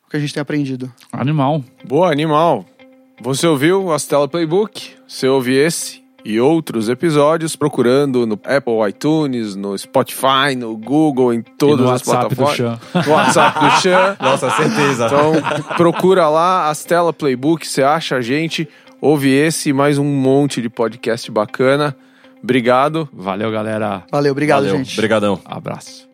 [SPEAKER 3] o que a gente tem aprendido.
[SPEAKER 2] Animal.
[SPEAKER 1] Boa, animal. Você ouviu o Astela Playbook? Você ouve esse e outros episódios procurando no Apple iTunes, no Spotify, no Google, em todas as plataformas.
[SPEAKER 2] No
[SPEAKER 1] WhatsApp do Chan. (laughs)
[SPEAKER 4] Nossa, certeza.
[SPEAKER 1] Então procura lá, Astela Playbook, você acha a gente, ouve esse e mais um monte de podcast bacana. Obrigado.
[SPEAKER 2] Valeu, galera.
[SPEAKER 3] Valeu, obrigado,
[SPEAKER 4] Valeu.
[SPEAKER 3] gente.
[SPEAKER 4] Obrigadão.
[SPEAKER 2] Abraço.